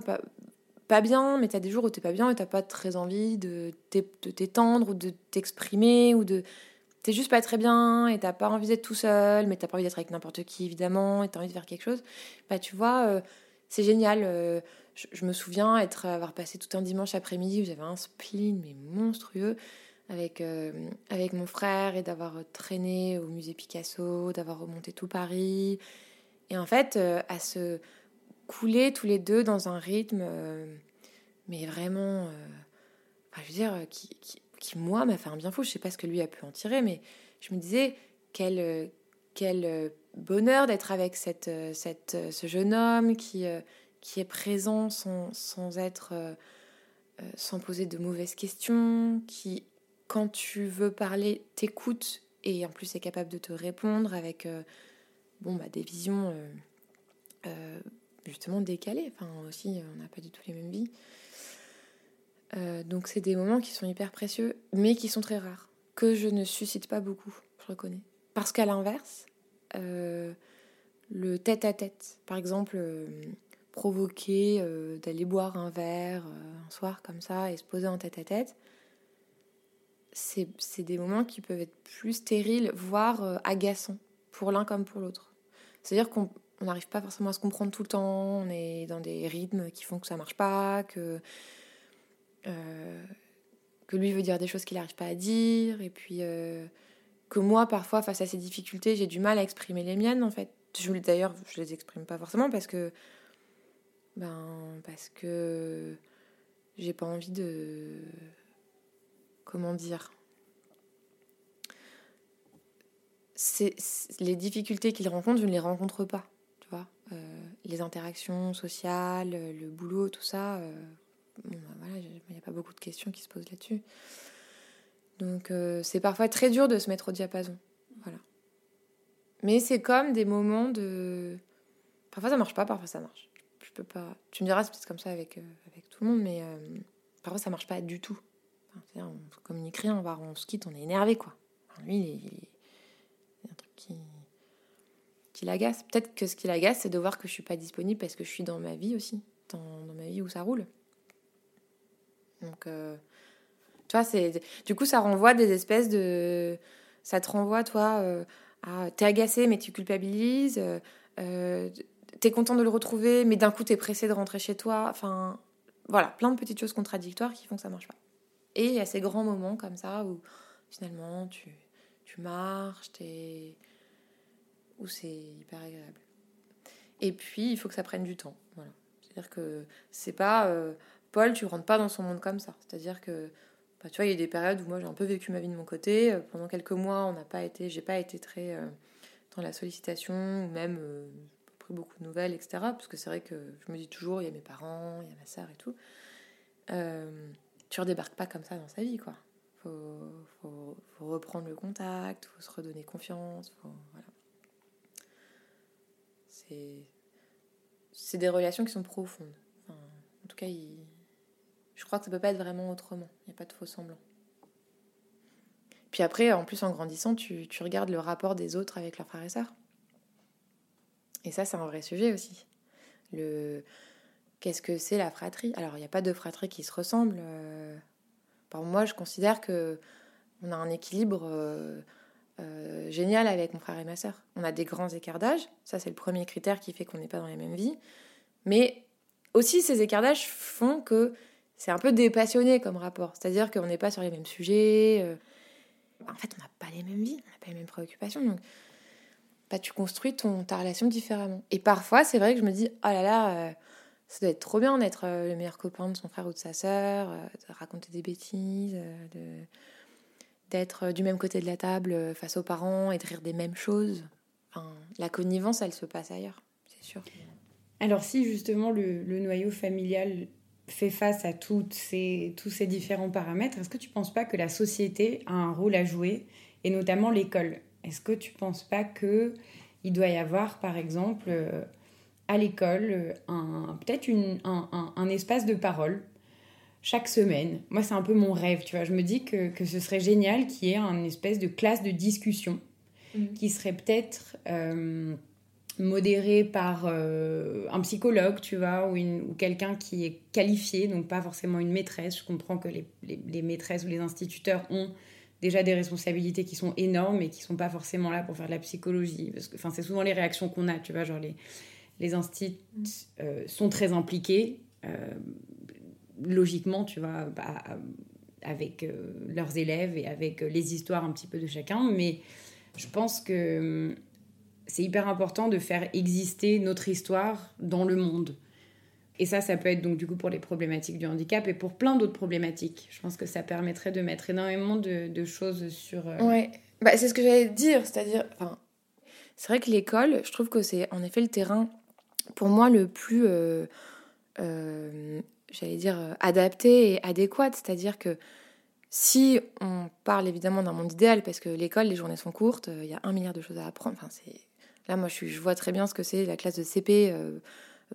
pas, bien, mais tu as des jours où t'es pas bien et t'as pas très envie de t'étendre ou de t'exprimer ou de. T'es juste pas très bien et t'as pas envie d'être tout seul, mais t'as pas envie d'être avec n'importe qui évidemment et t'as envie de faire quelque chose. Bah, tu vois, euh, c'est génial. Je, me souviens être, avoir passé tout un dimanche après-midi où j'avais un spleen mais monstrueux avec, avec mon frère et d'avoir traîné au musée Picasso, d'avoir remonté tout Paris et en fait, euh, à se couler tous les deux dans un rythme, euh, mais vraiment, euh, je veux dire, qui, qui, moi, m'a fait un bien fou. Je sais pas ce que lui a pu en tirer, mais je me disais, quel, quel bonheur d'être avec cette, cette, ce jeune homme qui, qui est présent sans, sans être. sans poser de mauvaises questions, qui, quand tu veux parler, t'écoute et en plus est capable de te répondre avec bon, bah, des visions euh, euh, justement décalées. Enfin, aussi, on n'a pas du tout les mêmes vies. Euh, donc, c'est des moments qui sont hyper précieux, mais qui sont très rares, que je ne suscite pas beaucoup, je reconnais. Parce qu'à l'inverse, le tête-à-tête, par exemple, provoquer d'aller boire un verre un soir comme ça et se poser en tête-à-tête, c'est des moments qui peuvent être plus stériles, voire agaçants, pour l'un comme pour l'autre. C'est-à-dire qu'on n'arrive pas forcément à se comprendre tout le temps, on est dans des rythmes qui font que ça marche pas, que, euh, que lui veut dire des choses qu'il n'arrive pas à dire, et puis euh, que moi, parfois, face à ces difficultés, j'ai du mal à exprimer les miennes, en fait. D'ailleurs, je les exprime pas forcément parce que. Ben, parce que j'ai pas envie de. Comment dire? Les difficultés qu'ils rencontrent, je ne les rencontre pas. Tu vois? Les interactions sociales, le boulot, tout ça, bon, bah, voilà, il n'y a pas beaucoup de questions qui se posent là-dessus. Donc c'est parfois très dur de se mettre au diapason. Voilà. Mais c'est comme des moments de. Parfois ça marche pas, parfois ça marche. Peux pas. Tu me diras, c'est comme ça avec, avec tout le monde, mais parfois ça marche pas du tout. Enfin, on communique rien, on, va, on se quitte, on est énervé quoi. lui, il, y a un truc qui, qui l'agace. Peut-être que ce qui l'agace, c'est de voir que je suis pas disponible parce que je suis dans ma vie aussi, dans, ma vie où ça roule. Donc, euh, tu vois, c'est du coup, ça renvoie des espèces de. Ça te renvoie, toi, euh, à. T'es agacé, mais tu culpabilises. Euh, t'es content de le retrouver, mais d'un coup, t'es pressé de rentrer chez toi. Enfin, voilà, plein de petites choses contradictoires qui font que ça marche pas. Et il y a ces grands moments comme ça où finalement tu, tu marches, t'es. où c'est hyper agréable. Et puis il faut que ça prenne du temps. Voilà. C'est-à-dire que c'est pas. Euh, Paul, tu rentres pas dans son monde comme ça. C'est-à-dire que. Bah, tu vois, il y a des périodes où moi j'ai un peu vécu ma vie de mon côté. Euh, pendant quelques mois, on n'a pas été, j'ai pas été très euh, dans la sollicitation ou même beaucoup de nouvelles, etc. Parce que c'est vrai que je me dis toujours, il y a mes parents, il y a ma sœur et tout. Euh, tu redébarques pas comme ça dans sa vie, quoi. Faut, faut, reprendre le contact, faut se redonner confiance, voilà. C'est, c'est des relations qui sont profondes. en tout cas, je crois que ça peut pas être vraiment autrement. Il n'y a pas de faux semblant. Puis après, en plus, en grandissant, tu, tu regardes le rapport des autres avec leurs frères et sœurs. Et ça, c'est un vrai sujet aussi. Qu'est-ce que c'est la fratrie? Alors, il n'y a pas de fratrie qui se ressemble. Euh. moi, je considère que on a un équilibre euh, euh, génial avec mon frère et ma sœur. On a des grands écarts d'âge. Ça, c'est le premier critère qui fait qu'on n'est pas dans les mêmes vies. Mais aussi, ces écarts d'âge font que c'est un peu dépassionné comme rapport. C'est-à-dire qu'on n'est pas sur les mêmes sujets. En fait, on n'a pas les mêmes vies, on n'a pas les mêmes préoccupations. Donc, bah, tu construis ton, ta relation différemment. Et parfois, c'est vrai que je me dis, oh là là, ça doit être trop bien d'être euh, le meilleur copain de son frère ou de sa sœur, euh, de raconter des bêtises, euh, de d'être du même côté de la table face aux parents et de rire des mêmes choses. Enfin, la connivence, elle se passe ailleurs, c'est sûr. Alors si justement le, noyau familial fait face à ces, tous ces différents paramètres, est-ce que tu ne penses pas que la société a un rôle à jouer, et notamment l'école? Est-ce que tu ne penses pas qu'il doit y avoir, par exemple, à l'école euh, un, peut-être un, un, un, espace de parole chaque semaine? Moi, c'est un peu mon rêve, tu vois. Je me dis que, que ce serait génial qu'il y ait un espèce de classe de discussion mm. qui serait peut-être euh, modérée par euh, un psychologue, tu vois, ou, ou quelqu'un qui est qualifié, donc pas forcément une maîtresse. Je comprends que les, les, les, maîtresses ou les instituteurs ont déjà des responsabilités qui sont énormes et qui sont pas forcément là pour faire de la psychologie. Parce que, enfin, c'est souvent les réactions qu'on a, tu vois, genre les les instituts euh, sont très impliqués, euh, logiquement, tu vois, bah, avec euh, leurs élèves et avec les histoires un petit peu de chacun, mais je pense que hum, c'est hyper important de faire exister notre histoire dans le monde. Et ça, ça peut être donc du coup pour les problématiques du handicap et pour plein d'autres problématiques. Je pense que ça permettrait de mettre énormément de, choses sur. Ouais, bah, c'est ce que j'allais dire, c'est-à-dire, enfin, c'est vrai que l'école, je trouve que c'est en effet le terrain pour moi le plus, euh, euh, j'allais dire, adapté et adéquat. C'est-à-dire que si on parle évidemment d'un monde idéal, parce que l'école, les journées sont courtes, il y a un milliard de choses à apprendre. Là, moi, je, vois très bien ce que c'est la classe de CP euh,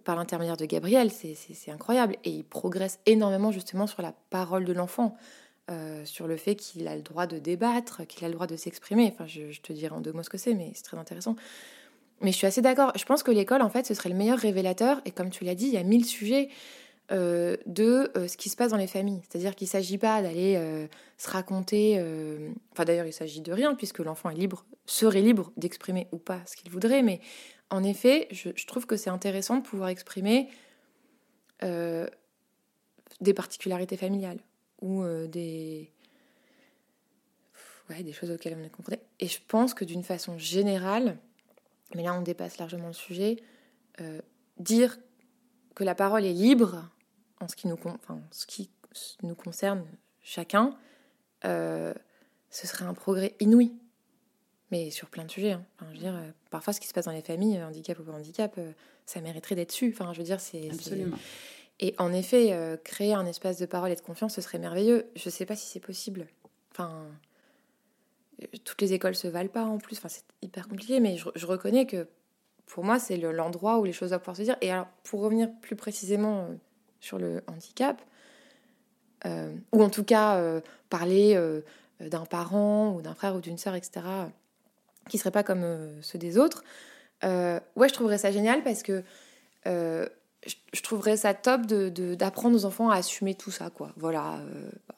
par l'intermédiaire de Gabriel. C'est, incroyable. Et il progresse énormément justement sur la parole de l'enfant. sur le fait qu'il a le droit de débattre, qu'il a le droit de s'exprimer. Enfin, je, te dirai en deux mots ce que c'est, mais c'est très intéressant. Mais je suis assez d'accord. Je pense que l'école, en fait, ce serait le meilleur révélateur. Et comme tu l'as dit, il y a mille sujets euh, de euh, ce qui se passe dans les familles. C'est-à-dire qu'il ne s'agit pas d'aller euh, se raconter. Enfin, d'ailleurs, il s'agit de rien, puisque l'enfant est libre, serait libre d'exprimer ou pas ce qu'il voudrait. Mais en effet, je, trouve que c'est intéressant de pouvoir exprimer des particularités familiales ou des. Ouais, des choses auxquelles on est confronté. Et je pense que d'une façon générale, mais là on dépasse largement le sujet, euh, dire que la parole est libre en ce qui nous, concerne chacun, euh, ce serait un progrès inouï. Mais sur plein de sujets. Hein. je veux dire, parfois, ce qui se passe dans les familles, handicap ou pas handicap, ça mériterait d'être su. Enfin, je veux dire, c'est. Absolument. Et en effet, créer un espace de parole et de confiance, ce serait merveilleux. Je ne sais pas si c'est possible. Enfin, toutes les écoles se valent pas en plus. Enfin, c'est hyper compliqué, mais je, reconnais que pour moi, c'est l'endroit où les choses doivent pouvoir se dire. Et alors, pour revenir plus précisément euh, sur le handicap, euh, ou en tout cas euh, parler d'un parent ou d'un frère ou d'une sœur, etc., qui serait pas comme ceux des autres, ouais, je trouverais ça génial parce que je, trouverais ça top d'apprendre de, aux enfants à assumer tout ça, quoi. Voilà.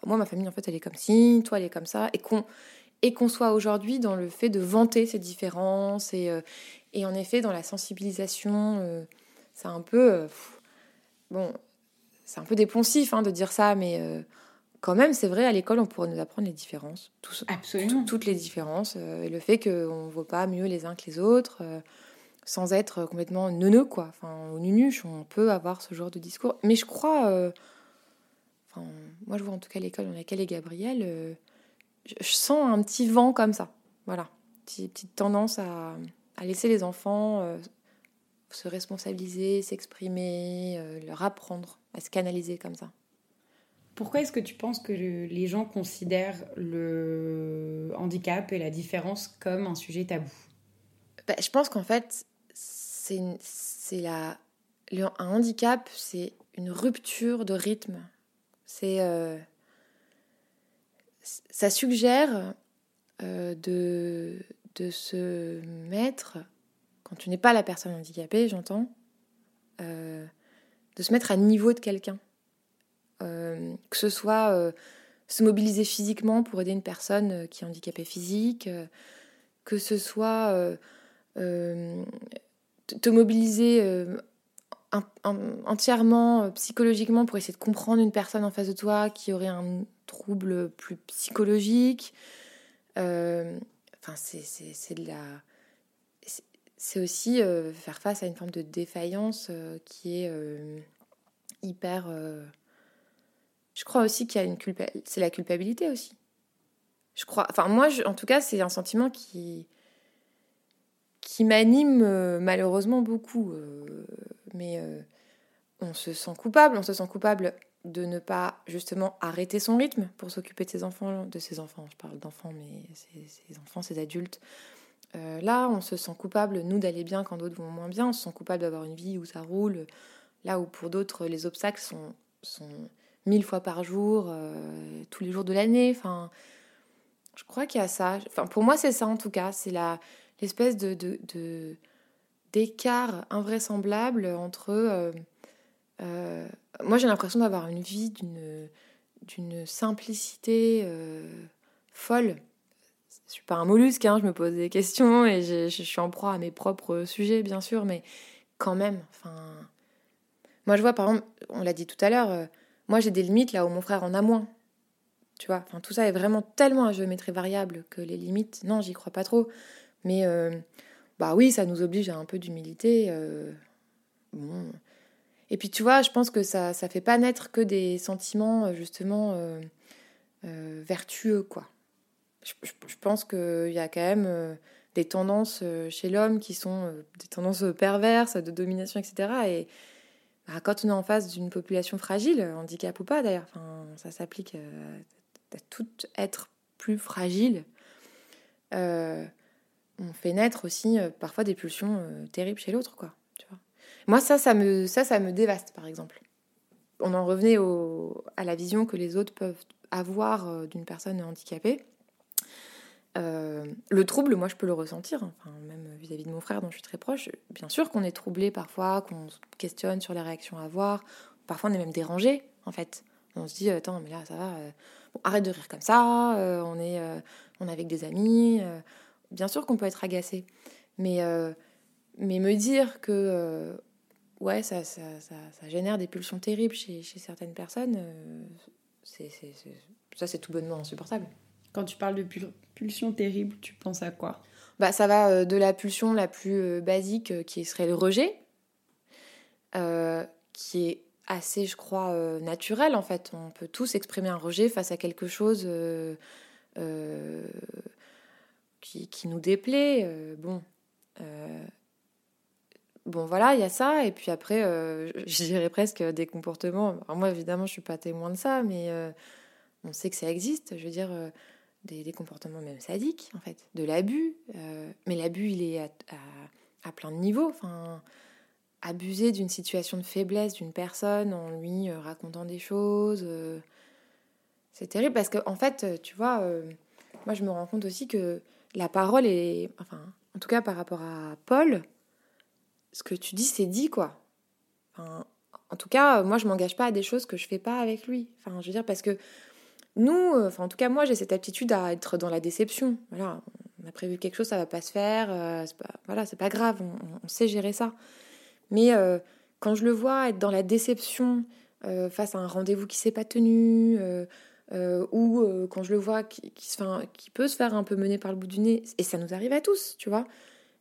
moi, ma famille, en fait, elle est comme ci, toi, elle est comme ça, et qu'on et soit aujourd'hui dans le fait de vanter ces différences et, euh, et en effet dans la sensibilisation. Euh, c'est un peu. Euh, bon, c'est un peu dépensif hein, de dire ça, mais quand même, c'est vrai, à l'école, on pourrait nous apprendre les différences. Absolument. toutes les différences. et le fait qu'on ne vaut pas mieux les uns que les autres, sans être complètement neuneux, quoi. Enfin, au nunuche, on peut avoir ce genre de discours. Mais je crois. enfin, moi, je vois en tout cas l'école dans laquelle est Gabriel je sens un petit vent comme ça. Voilà. Petite, petite tendance à, à, laisser les enfants euh, se responsabiliser, s'exprimer, euh, leur apprendre à se canaliser comme ça. Pourquoi est-ce que tu penses que les gens considèrent le handicap et la différence comme un sujet tabou? Bah, Je pense qu'en fait, c'est la... un handicap, c'est une rupture de rythme. C'est euh, ça suggère euh, de, de se mettre, quand tu n'es pas la personne handicapée, j'entends, euh, de se mettre à niveau de quelqu'un. Euh, que ce soit se mobiliser physiquement pour aider une personne qui est handicapée physique, que ce soit te mobiliser entièrement psychologiquement pour essayer de comprendre une personne en face de toi qui aurait un troubles plus psychologiques. Euh, enfin, c'est aussi euh, faire face à une forme de défaillance euh, qui est hyper. Je crois aussi qu'il y a une culpabilité. C'est la culpabilité aussi. Je crois. Enfin, moi, en tout cas, c'est un sentiment qui qui m'anime malheureusement beaucoup. mais on se sent coupable. On se sent coupable de ne pas justement arrêter son rythme pour s'occuper de ses enfants, de ses enfants, je parle d'enfants, mais ses enfants, ses adultes. Euh, là, on se sent coupable, nous, d'aller bien quand d'autres vont moins bien, on se sent coupable d'avoir une vie où ça roule, là où pour d'autres, les obstacles sont mille fois par jour, euh, tous les jours de l'année. Enfin, je crois qu'il y a ça. Enfin, pour moi, c'est ça en tout cas, c'est l'espèce de, d'écart invraisemblable entre... Euh, moi, j'ai l'impression d'avoir une vie d'une, d'une simplicité euh, folle. Je suis pas un mollusque, hein, je me pose des questions et je, je, suis en proie à mes propres sujets, bien sûr, mais quand même, enfin. Moi, je vois, par exemple, on l'a dit tout à l'heure, euh, moi j'ai des limites là où mon frère en a moins. Tu vois, enfin, tout ça est vraiment tellement à géométrie variable que les limites, non, j'y crois pas trop. Mais, euh, bah oui, ça nous oblige à un peu d'humilité. bon et puis tu vois, je pense que ça ça fait pas naître que des sentiments euh, justement euh, euh, vertueux quoi. Je, pense qu'il y a quand même des tendances chez l'homme qui sont des tendances perverses de domination etc. Et bah, quand on est en face d'une population fragile, handicap ou pas d'ailleurs, ça s'applique à, tout être plus fragile. on fait naître aussi parfois des pulsions terribles chez l'autre quoi. Moi, ça, ça me, ça, ça me dévaste, par exemple. On en revenait au, à la vision que les autres peuvent avoir euh, d'une personne handicapée. Euh, le trouble, moi, je peux le ressentir, enfin, même vis-à-vis de mon frère dont je suis très proche. Bien sûr qu'on est troublé parfois, qu'on questionne sur les réactions à avoir. Parfois, on est même dérangé, en fait. On se dit, attends, mais là, ça va. Euh, arrête de rire comme ça. on est, on est avec des amis. bien sûr qu'on peut être agacé, mais mais me dire que ouais, ça, ça, ça, génère des pulsions terribles chez, chez certaines personnes. Euh, ça, c'est tout bonnement insupportable. Quand tu parles de pulsions terribles, tu penses à quoi? Bah, Ça va euh, de la pulsion la plus euh, basique, qui serait le rejet, qui est assez, je crois, naturel en fait. On peut tous exprimer un rejet face à quelque chose qui, qui, nous déplaît. bon, bon voilà, il y a ça. Et puis après, je dirais presque des comportements. moi, évidemment, je suis pas témoin de ça, mais on sait que ça existe. Je veux dire, des, comportements même sadiques, en fait, de l'abus. mais l'abus, il est à, à, plein de niveaux. Enfin abuser d'une situation de faiblesse d'une personne en lui euh, racontant des choses. Euh, c'est terrible parce que, en fait, euh, tu vois, moi je me rends compte aussi que la parole est. Enfin, en tout cas par rapport à Paul, ce que tu dis, c'est dit quoi. en tout cas, moi je m'engage pas à des choses que je fais pas avec lui. Enfin, je veux dire, parce que nous, enfin, en tout cas, moi j'ai cette aptitude à être dans la déception. Voilà, on a prévu quelque chose, ça va pas se faire. c'est pas, voilà, c'est pas grave, on sait gérer ça. Mais euh, quand je le vois être dans la déception euh, face à un rendez-vous qui s'est pas tenu, euh, ou quand je le vois qui, qui, peut se faire un peu mener par le bout du nez, et ça nous arrive à tous, tu vois,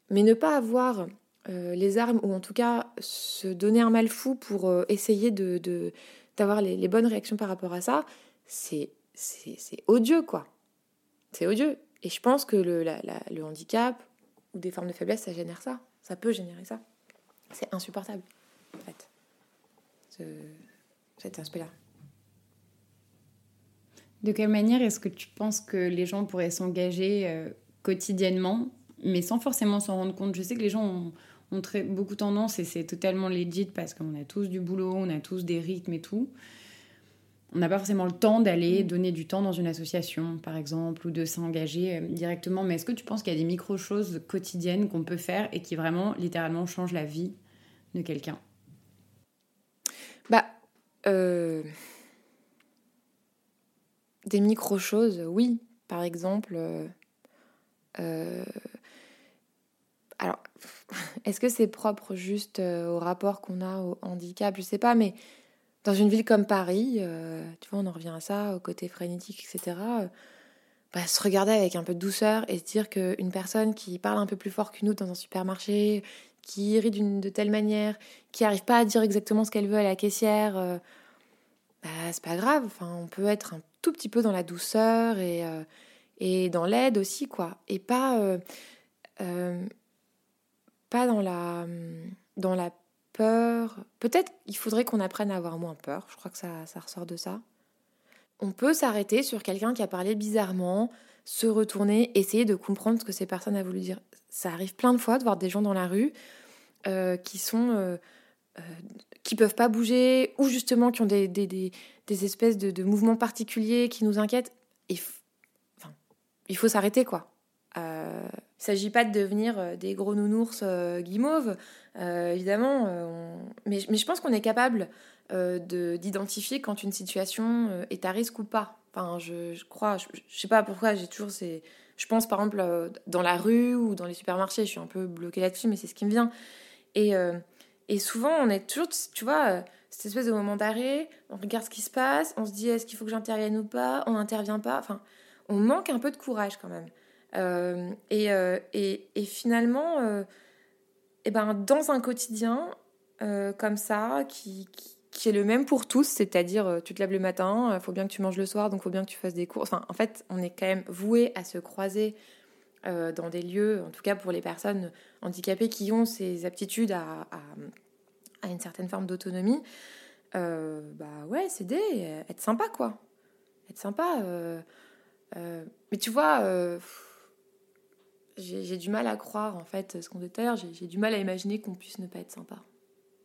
mais ne pas avoir les armes, ou en tout cas se donner un mal fou pour essayer de, d'avoir les, bonnes réactions par rapport à ça, c'est, c'est, odieux, quoi. C'est odieux. Et je pense que le, handicap ou des formes de faiblesse, ça génère ça. Ça peut générer ça. C'est insupportable, en fait, ce, cet aspect-là. De quelle manière est-ce que tu penses que les gens pourraient s'engager euh, quotidiennement, mais sans forcément s'en rendre compte? Je sais que les gens ont, ont très, beaucoup tendance, et c'est totalement legit parce qu'on a tous du boulot, on a tous des rythmes et tout. On n'a pas forcément le temps d'aller donner du temps dans une association, par exemple, ou de s'engager euh, directement. Mais est-ce que tu penses qu'il y a des micro-choses quotidiennes qu'on peut faire et qui vraiment, littéralement, changent la vie de quelqu'un? Bah, euh, des micro-choses, oui. Par exemple, euh, alors, est-ce que c'est propre juste au rapport qu'on a au handicap? Je sais pas, mais dans une ville comme Paris, euh, tu vois, on en revient à ça, au côté frénétique, etc. Euh, bah, se regarder avec un peu de douceur et se dire qu'une personne qui parle un peu plus fort qu'une autre dans un supermarché, qui rit d'une de telle manière, qui n'arrive pas à dire exactement ce qu'elle veut à la caissière, euh, bah, c'est pas grave. Enfin, on peut être un tout petit peu dans la douceur et, et dans l'aide aussi, quoi. Et pas, pas dans la, dans la peur. Peut-être il faudrait qu'on apprenne à avoir moins peur. Je crois que ça, ça ressort de ça. On peut s'arrêter sur quelqu'un qui a parlé bizarrement, se retourner, essayer de comprendre ce que ces personnes a voulu dire. Ça arrive plein de fois de voir des gens dans la rue euh, qui sont euh, euh, qui peuvent pas bouger ou justement qui ont des, des, des, espèces de, de, mouvements particuliers qui nous inquiètent. Et enfin, il faut s'arrêter quoi. Euh, il ne s'agit pas de devenir des gros nounours guimauves, euh, évidemment, euh, mais, je pense qu'on est capable euh, d'identifier quand une situation est à risque ou pas. Enfin, je, je crois, je, je, sais pas pourquoi, j'ai toujours ces. Je pense par exemple dans la rue ou dans les supermarchés, je suis un peu bloquée là-dessus, mais c'est ce qui me vient. Et, souvent, on est toujours, tu vois, cette espèce de moment d'arrêt, on regarde ce qui se passe, on se dit est-ce qu'il faut que j'intervienne ou pas, on n'intervient pas. Enfin, on manque un peu de courage quand même. Euh, et, euh, et, et, finalement, et eh ben, dans un quotidien euh, comme ça, qui, qui, est le même pour tous, c'est-à-dire euh, tu te lèves le matin, il euh, faut bien que tu manges le soir, donc il faut bien que tu fasses des courses. Enfin, en fait, on est quand même voué à se croiser dans des lieux, en tout cas pour les personnes handicapées qui ont ces aptitudes à, à, une certaine forme d'autonomie. bah ouais, s'aider, être sympa quoi. Être sympa. mais tu vois j'ai du mal à croire, en fait, ce qu'on dit j'ai du mal à imaginer qu'on puisse ne pas être sympa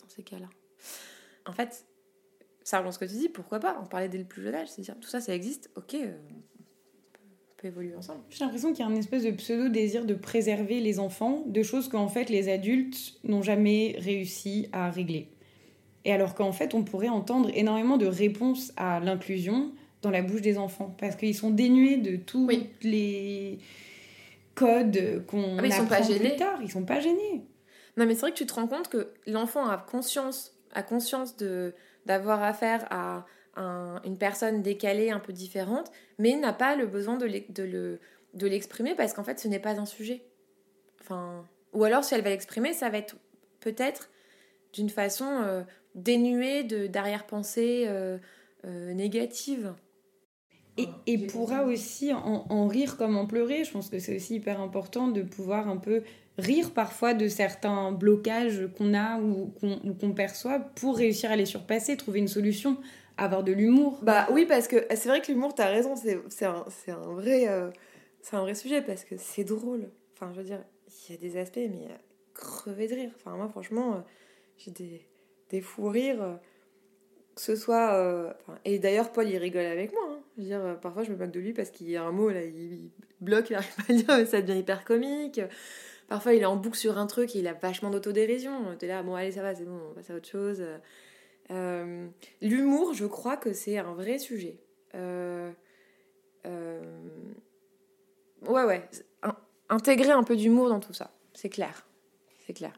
dans ces cas-là. En fait, ça rejoint ce que tu dis, pourquoi pas En parler dès le plus jeune âge, c'est-à-dire tout ça, ça existe, ok, euh, on peut évoluer ensemble. J'ai l'impression qu'il y a un espèce de pseudo-désir de préserver les enfants de choses qu'en fait les adultes n'ont jamais réussi à régler. Et alors qu'en fait, on pourrait entendre énormément de réponses à l'inclusion dans la bouche des enfants, parce qu'ils sont dénués de tous les codes qu'on ah, ils sont pas gênés. plus tard. Ils sont pas gênés. Non, mais c'est vrai que tu te rends compte que l'enfant a conscience, a conscience de d'avoir affaire à une personne décalée, un peu différente, mais n'a pas le besoin de, le, de l'exprimer parce qu'en fait, ce n'est pas un sujet. Enfin, ou alors, si elle va l'exprimer, ça va être peut-être d'une façon euh, dénuée de, d'arrière-pensée euh, euh, négative. Et, pourra aussi en, rire comme en pleurer. Je pense que c'est aussi hyper important de pouvoir un peu rire parfois de certains blocages qu'on a ou qu'on perçoit pour réussir à les surpasser, trouver une solution, avoir de l'humour. Bah oui, parce que c'est vrai que l'humour, t'as raison, c'est un, un, vrai, euh, un vrai sujet parce que c'est drôle. Enfin, je veux dire, il y a des aspects, mais crever de rire. Enfin, moi, franchement, euh, j'ai des, des fous rires. Euh, que ce soit. et d'ailleurs, Paul, il rigole avec moi. Hein. Je veux dire, parfois, je me moque de lui parce qu'il y a un mot, là, il, bloque, il arrive pas à dire, mais ça devient hyper comique. Parfois, il est en boucle sur un truc et il a vachement d'autodérision. T'es là, bon, allez, ça va, c'est bon, on passe à autre chose. Euh, L'humour, je crois que c'est un vrai sujet. Euh, euh, ouais, ouais. intégrer un peu d'humour dans tout ça, c'est clair. C'est clair.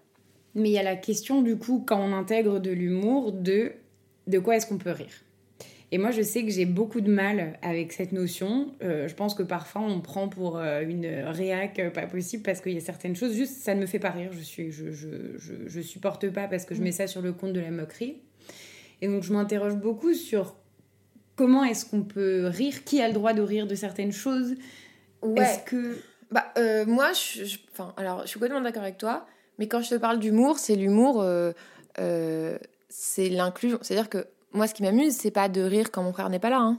Mais il y a la question, du coup, quand on intègre de l'humour, de de quoi est-ce qu'on peut rire? Et moi, je sais que j'ai beaucoup de mal avec cette notion. Euh, je pense que parfois, on prend pour euh, une réac euh, pas possible parce qu'il y a certaines choses, juste, ça ne me fait pas rire. Je suis, je, je, je, supporte pas parce que je mets ça sur le compte de la moquerie. Et donc, je m'interroge beaucoup sur comment est-ce qu'on peut rire, qui a le droit de rire de certaines choses? Ouais. Est-ce que. Bah, moi, je, enfin, alors, je suis complètement d'accord avec toi, mais quand je te parle d'humour, c'est l'humour, c'est l'inclusion. C'est-à-dire que moi, ce qui m'amuse, c'est pas de rire quand mon frère n'est pas là. Hein.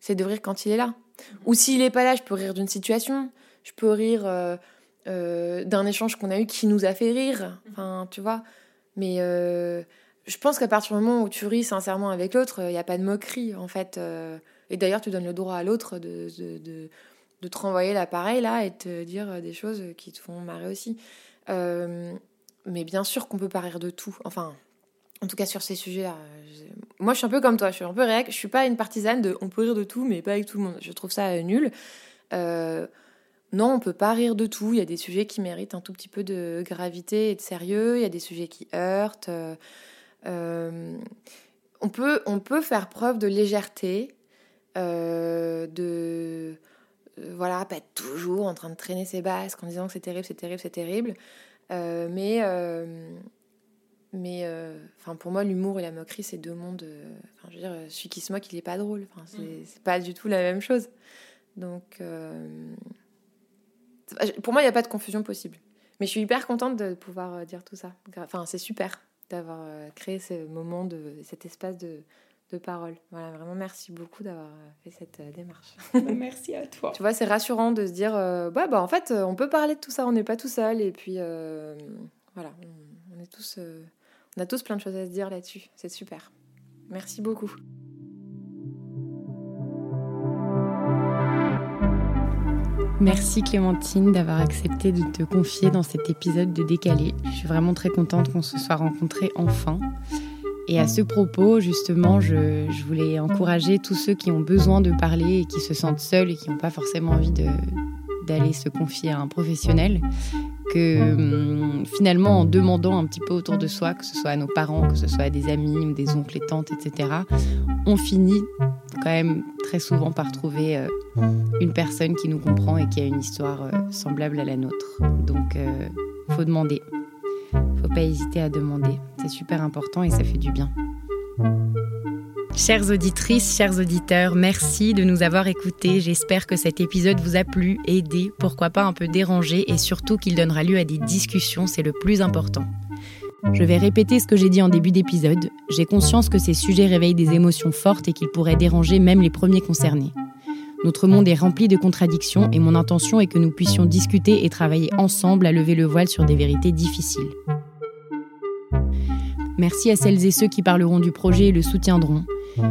C'est de rire quand il est là. Ou s'il est pas là, je peux rire d'une situation. Je peux rire euh, euh, d'un échange qu'on a eu qui nous a fait rire. Enfin, tu vois. Mais euh, je pense qu'à partir du moment où tu ris sincèrement avec l'autre, il n'y a pas de moquerie, en fait. et d'ailleurs, tu donnes le droit à l'autre de, de, de, de, te renvoyer l'appareil, là, et te dire des choses qui te font marrer aussi. mais bien sûr qu'on peut pas rire de tout. Enfin, en tout cas sur ces sujets-là. Moi, je suis un peu comme toi, je suis un peu réac. Je suis pas une partisane de on peut rire de tout, mais pas avec tout le monde. Je trouve ça euh, nul. Euh, non, on peut pas rire de tout. Il y a des sujets qui méritent un tout petit peu de gravité et de sérieux. Il y a des sujets qui heurtent. Euh, on, peut, on peut faire preuve de légèreté, de voilà, pas être toujours en train de traîner ses basques en disant que c'est terrible, c'est terrible, c'est terrible. mais mais euh, pour moi, l'humour et la moquerie, c'est deux mondes. Euh, je veux dire, celui qui se moque, il est pas drôle. Enfin, c'est mm. pas du tout la même chose. Donc, euh, pour moi, il n'y a pas de confusion possible. Mais je suis hyper contente de pouvoir dire tout ça. Enfin, c'est super d'avoir créé ce moment, de, cet espace de, de parole. Voilà, vraiment merci beaucoup d'avoir fait cette démarche. Bah, merci à toi. tu vois, c'est rassurant de se dire, ouais, bah en fait, on peut parler de tout ça, on n'est pas tout seul. Et puis, voilà, on, on, est tous on a tous plein de choses à se dire là-dessus. C'est super. Merci beaucoup. Merci Clémentine d'avoir accepté de te confier dans cet épisode de Décalé. Je suis vraiment très contente qu'on se soit rencontrés enfin. Et à ce propos, justement, je, je, voulais encourager tous ceux qui ont besoin de parler et qui se sentent seuls et qui n'ont pas forcément envie d'aller se confier à un professionnel, hum, finalement, en demandant un petit peu autour de soi, que ce soit à nos parents, que ce soit à des amis ou des oncles et tantes, etc., on finit quand même très souvent par trouver euh, une personne qui nous comprend et qui a une histoire euh, semblable à la nôtre. Donc, euh, faut demander. Faut pas hésiter à demander. C'est super important et ça fait du bien. Chères auditrices, chers auditeurs, merci de nous avoir écoutés. J'espère que cet épisode vous a plu, aidé, pourquoi pas un peu dérangé et surtout qu'il donnera lieu à des discussions, c'est le plus important. Je vais répéter ce que j'ai dit en début d'épisode. J'ai conscience que ces sujets réveillent des émotions fortes et qu'ils pourraient déranger même les premiers concernés. Notre monde est rempli de contradictions et mon intention est que nous puissions discuter et travailler ensemble à lever le voile sur des vérités difficiles. Merci à celles et ceux qui parleront du projet et le soutiendront.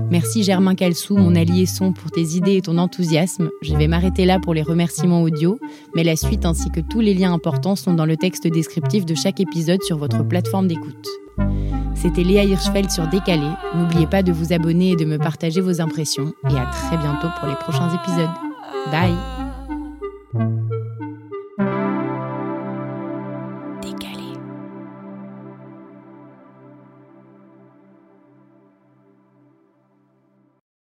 Merci Germain Calsou, mon allié son, pour tes idées et ton enthousiasme. Je vais m'arrêter là pour les remerciements audio, mais la suite ainsi que tous les liens importants sont dans le texte descriptif de chaque épisode sur votre plateforme d'écoute. C'était Léa Hirschfeld sur Décalé. N'oubliez pas de vous abonner et de me partager vos impressions. Et à très bientôt pour les prochains épisodes. Bye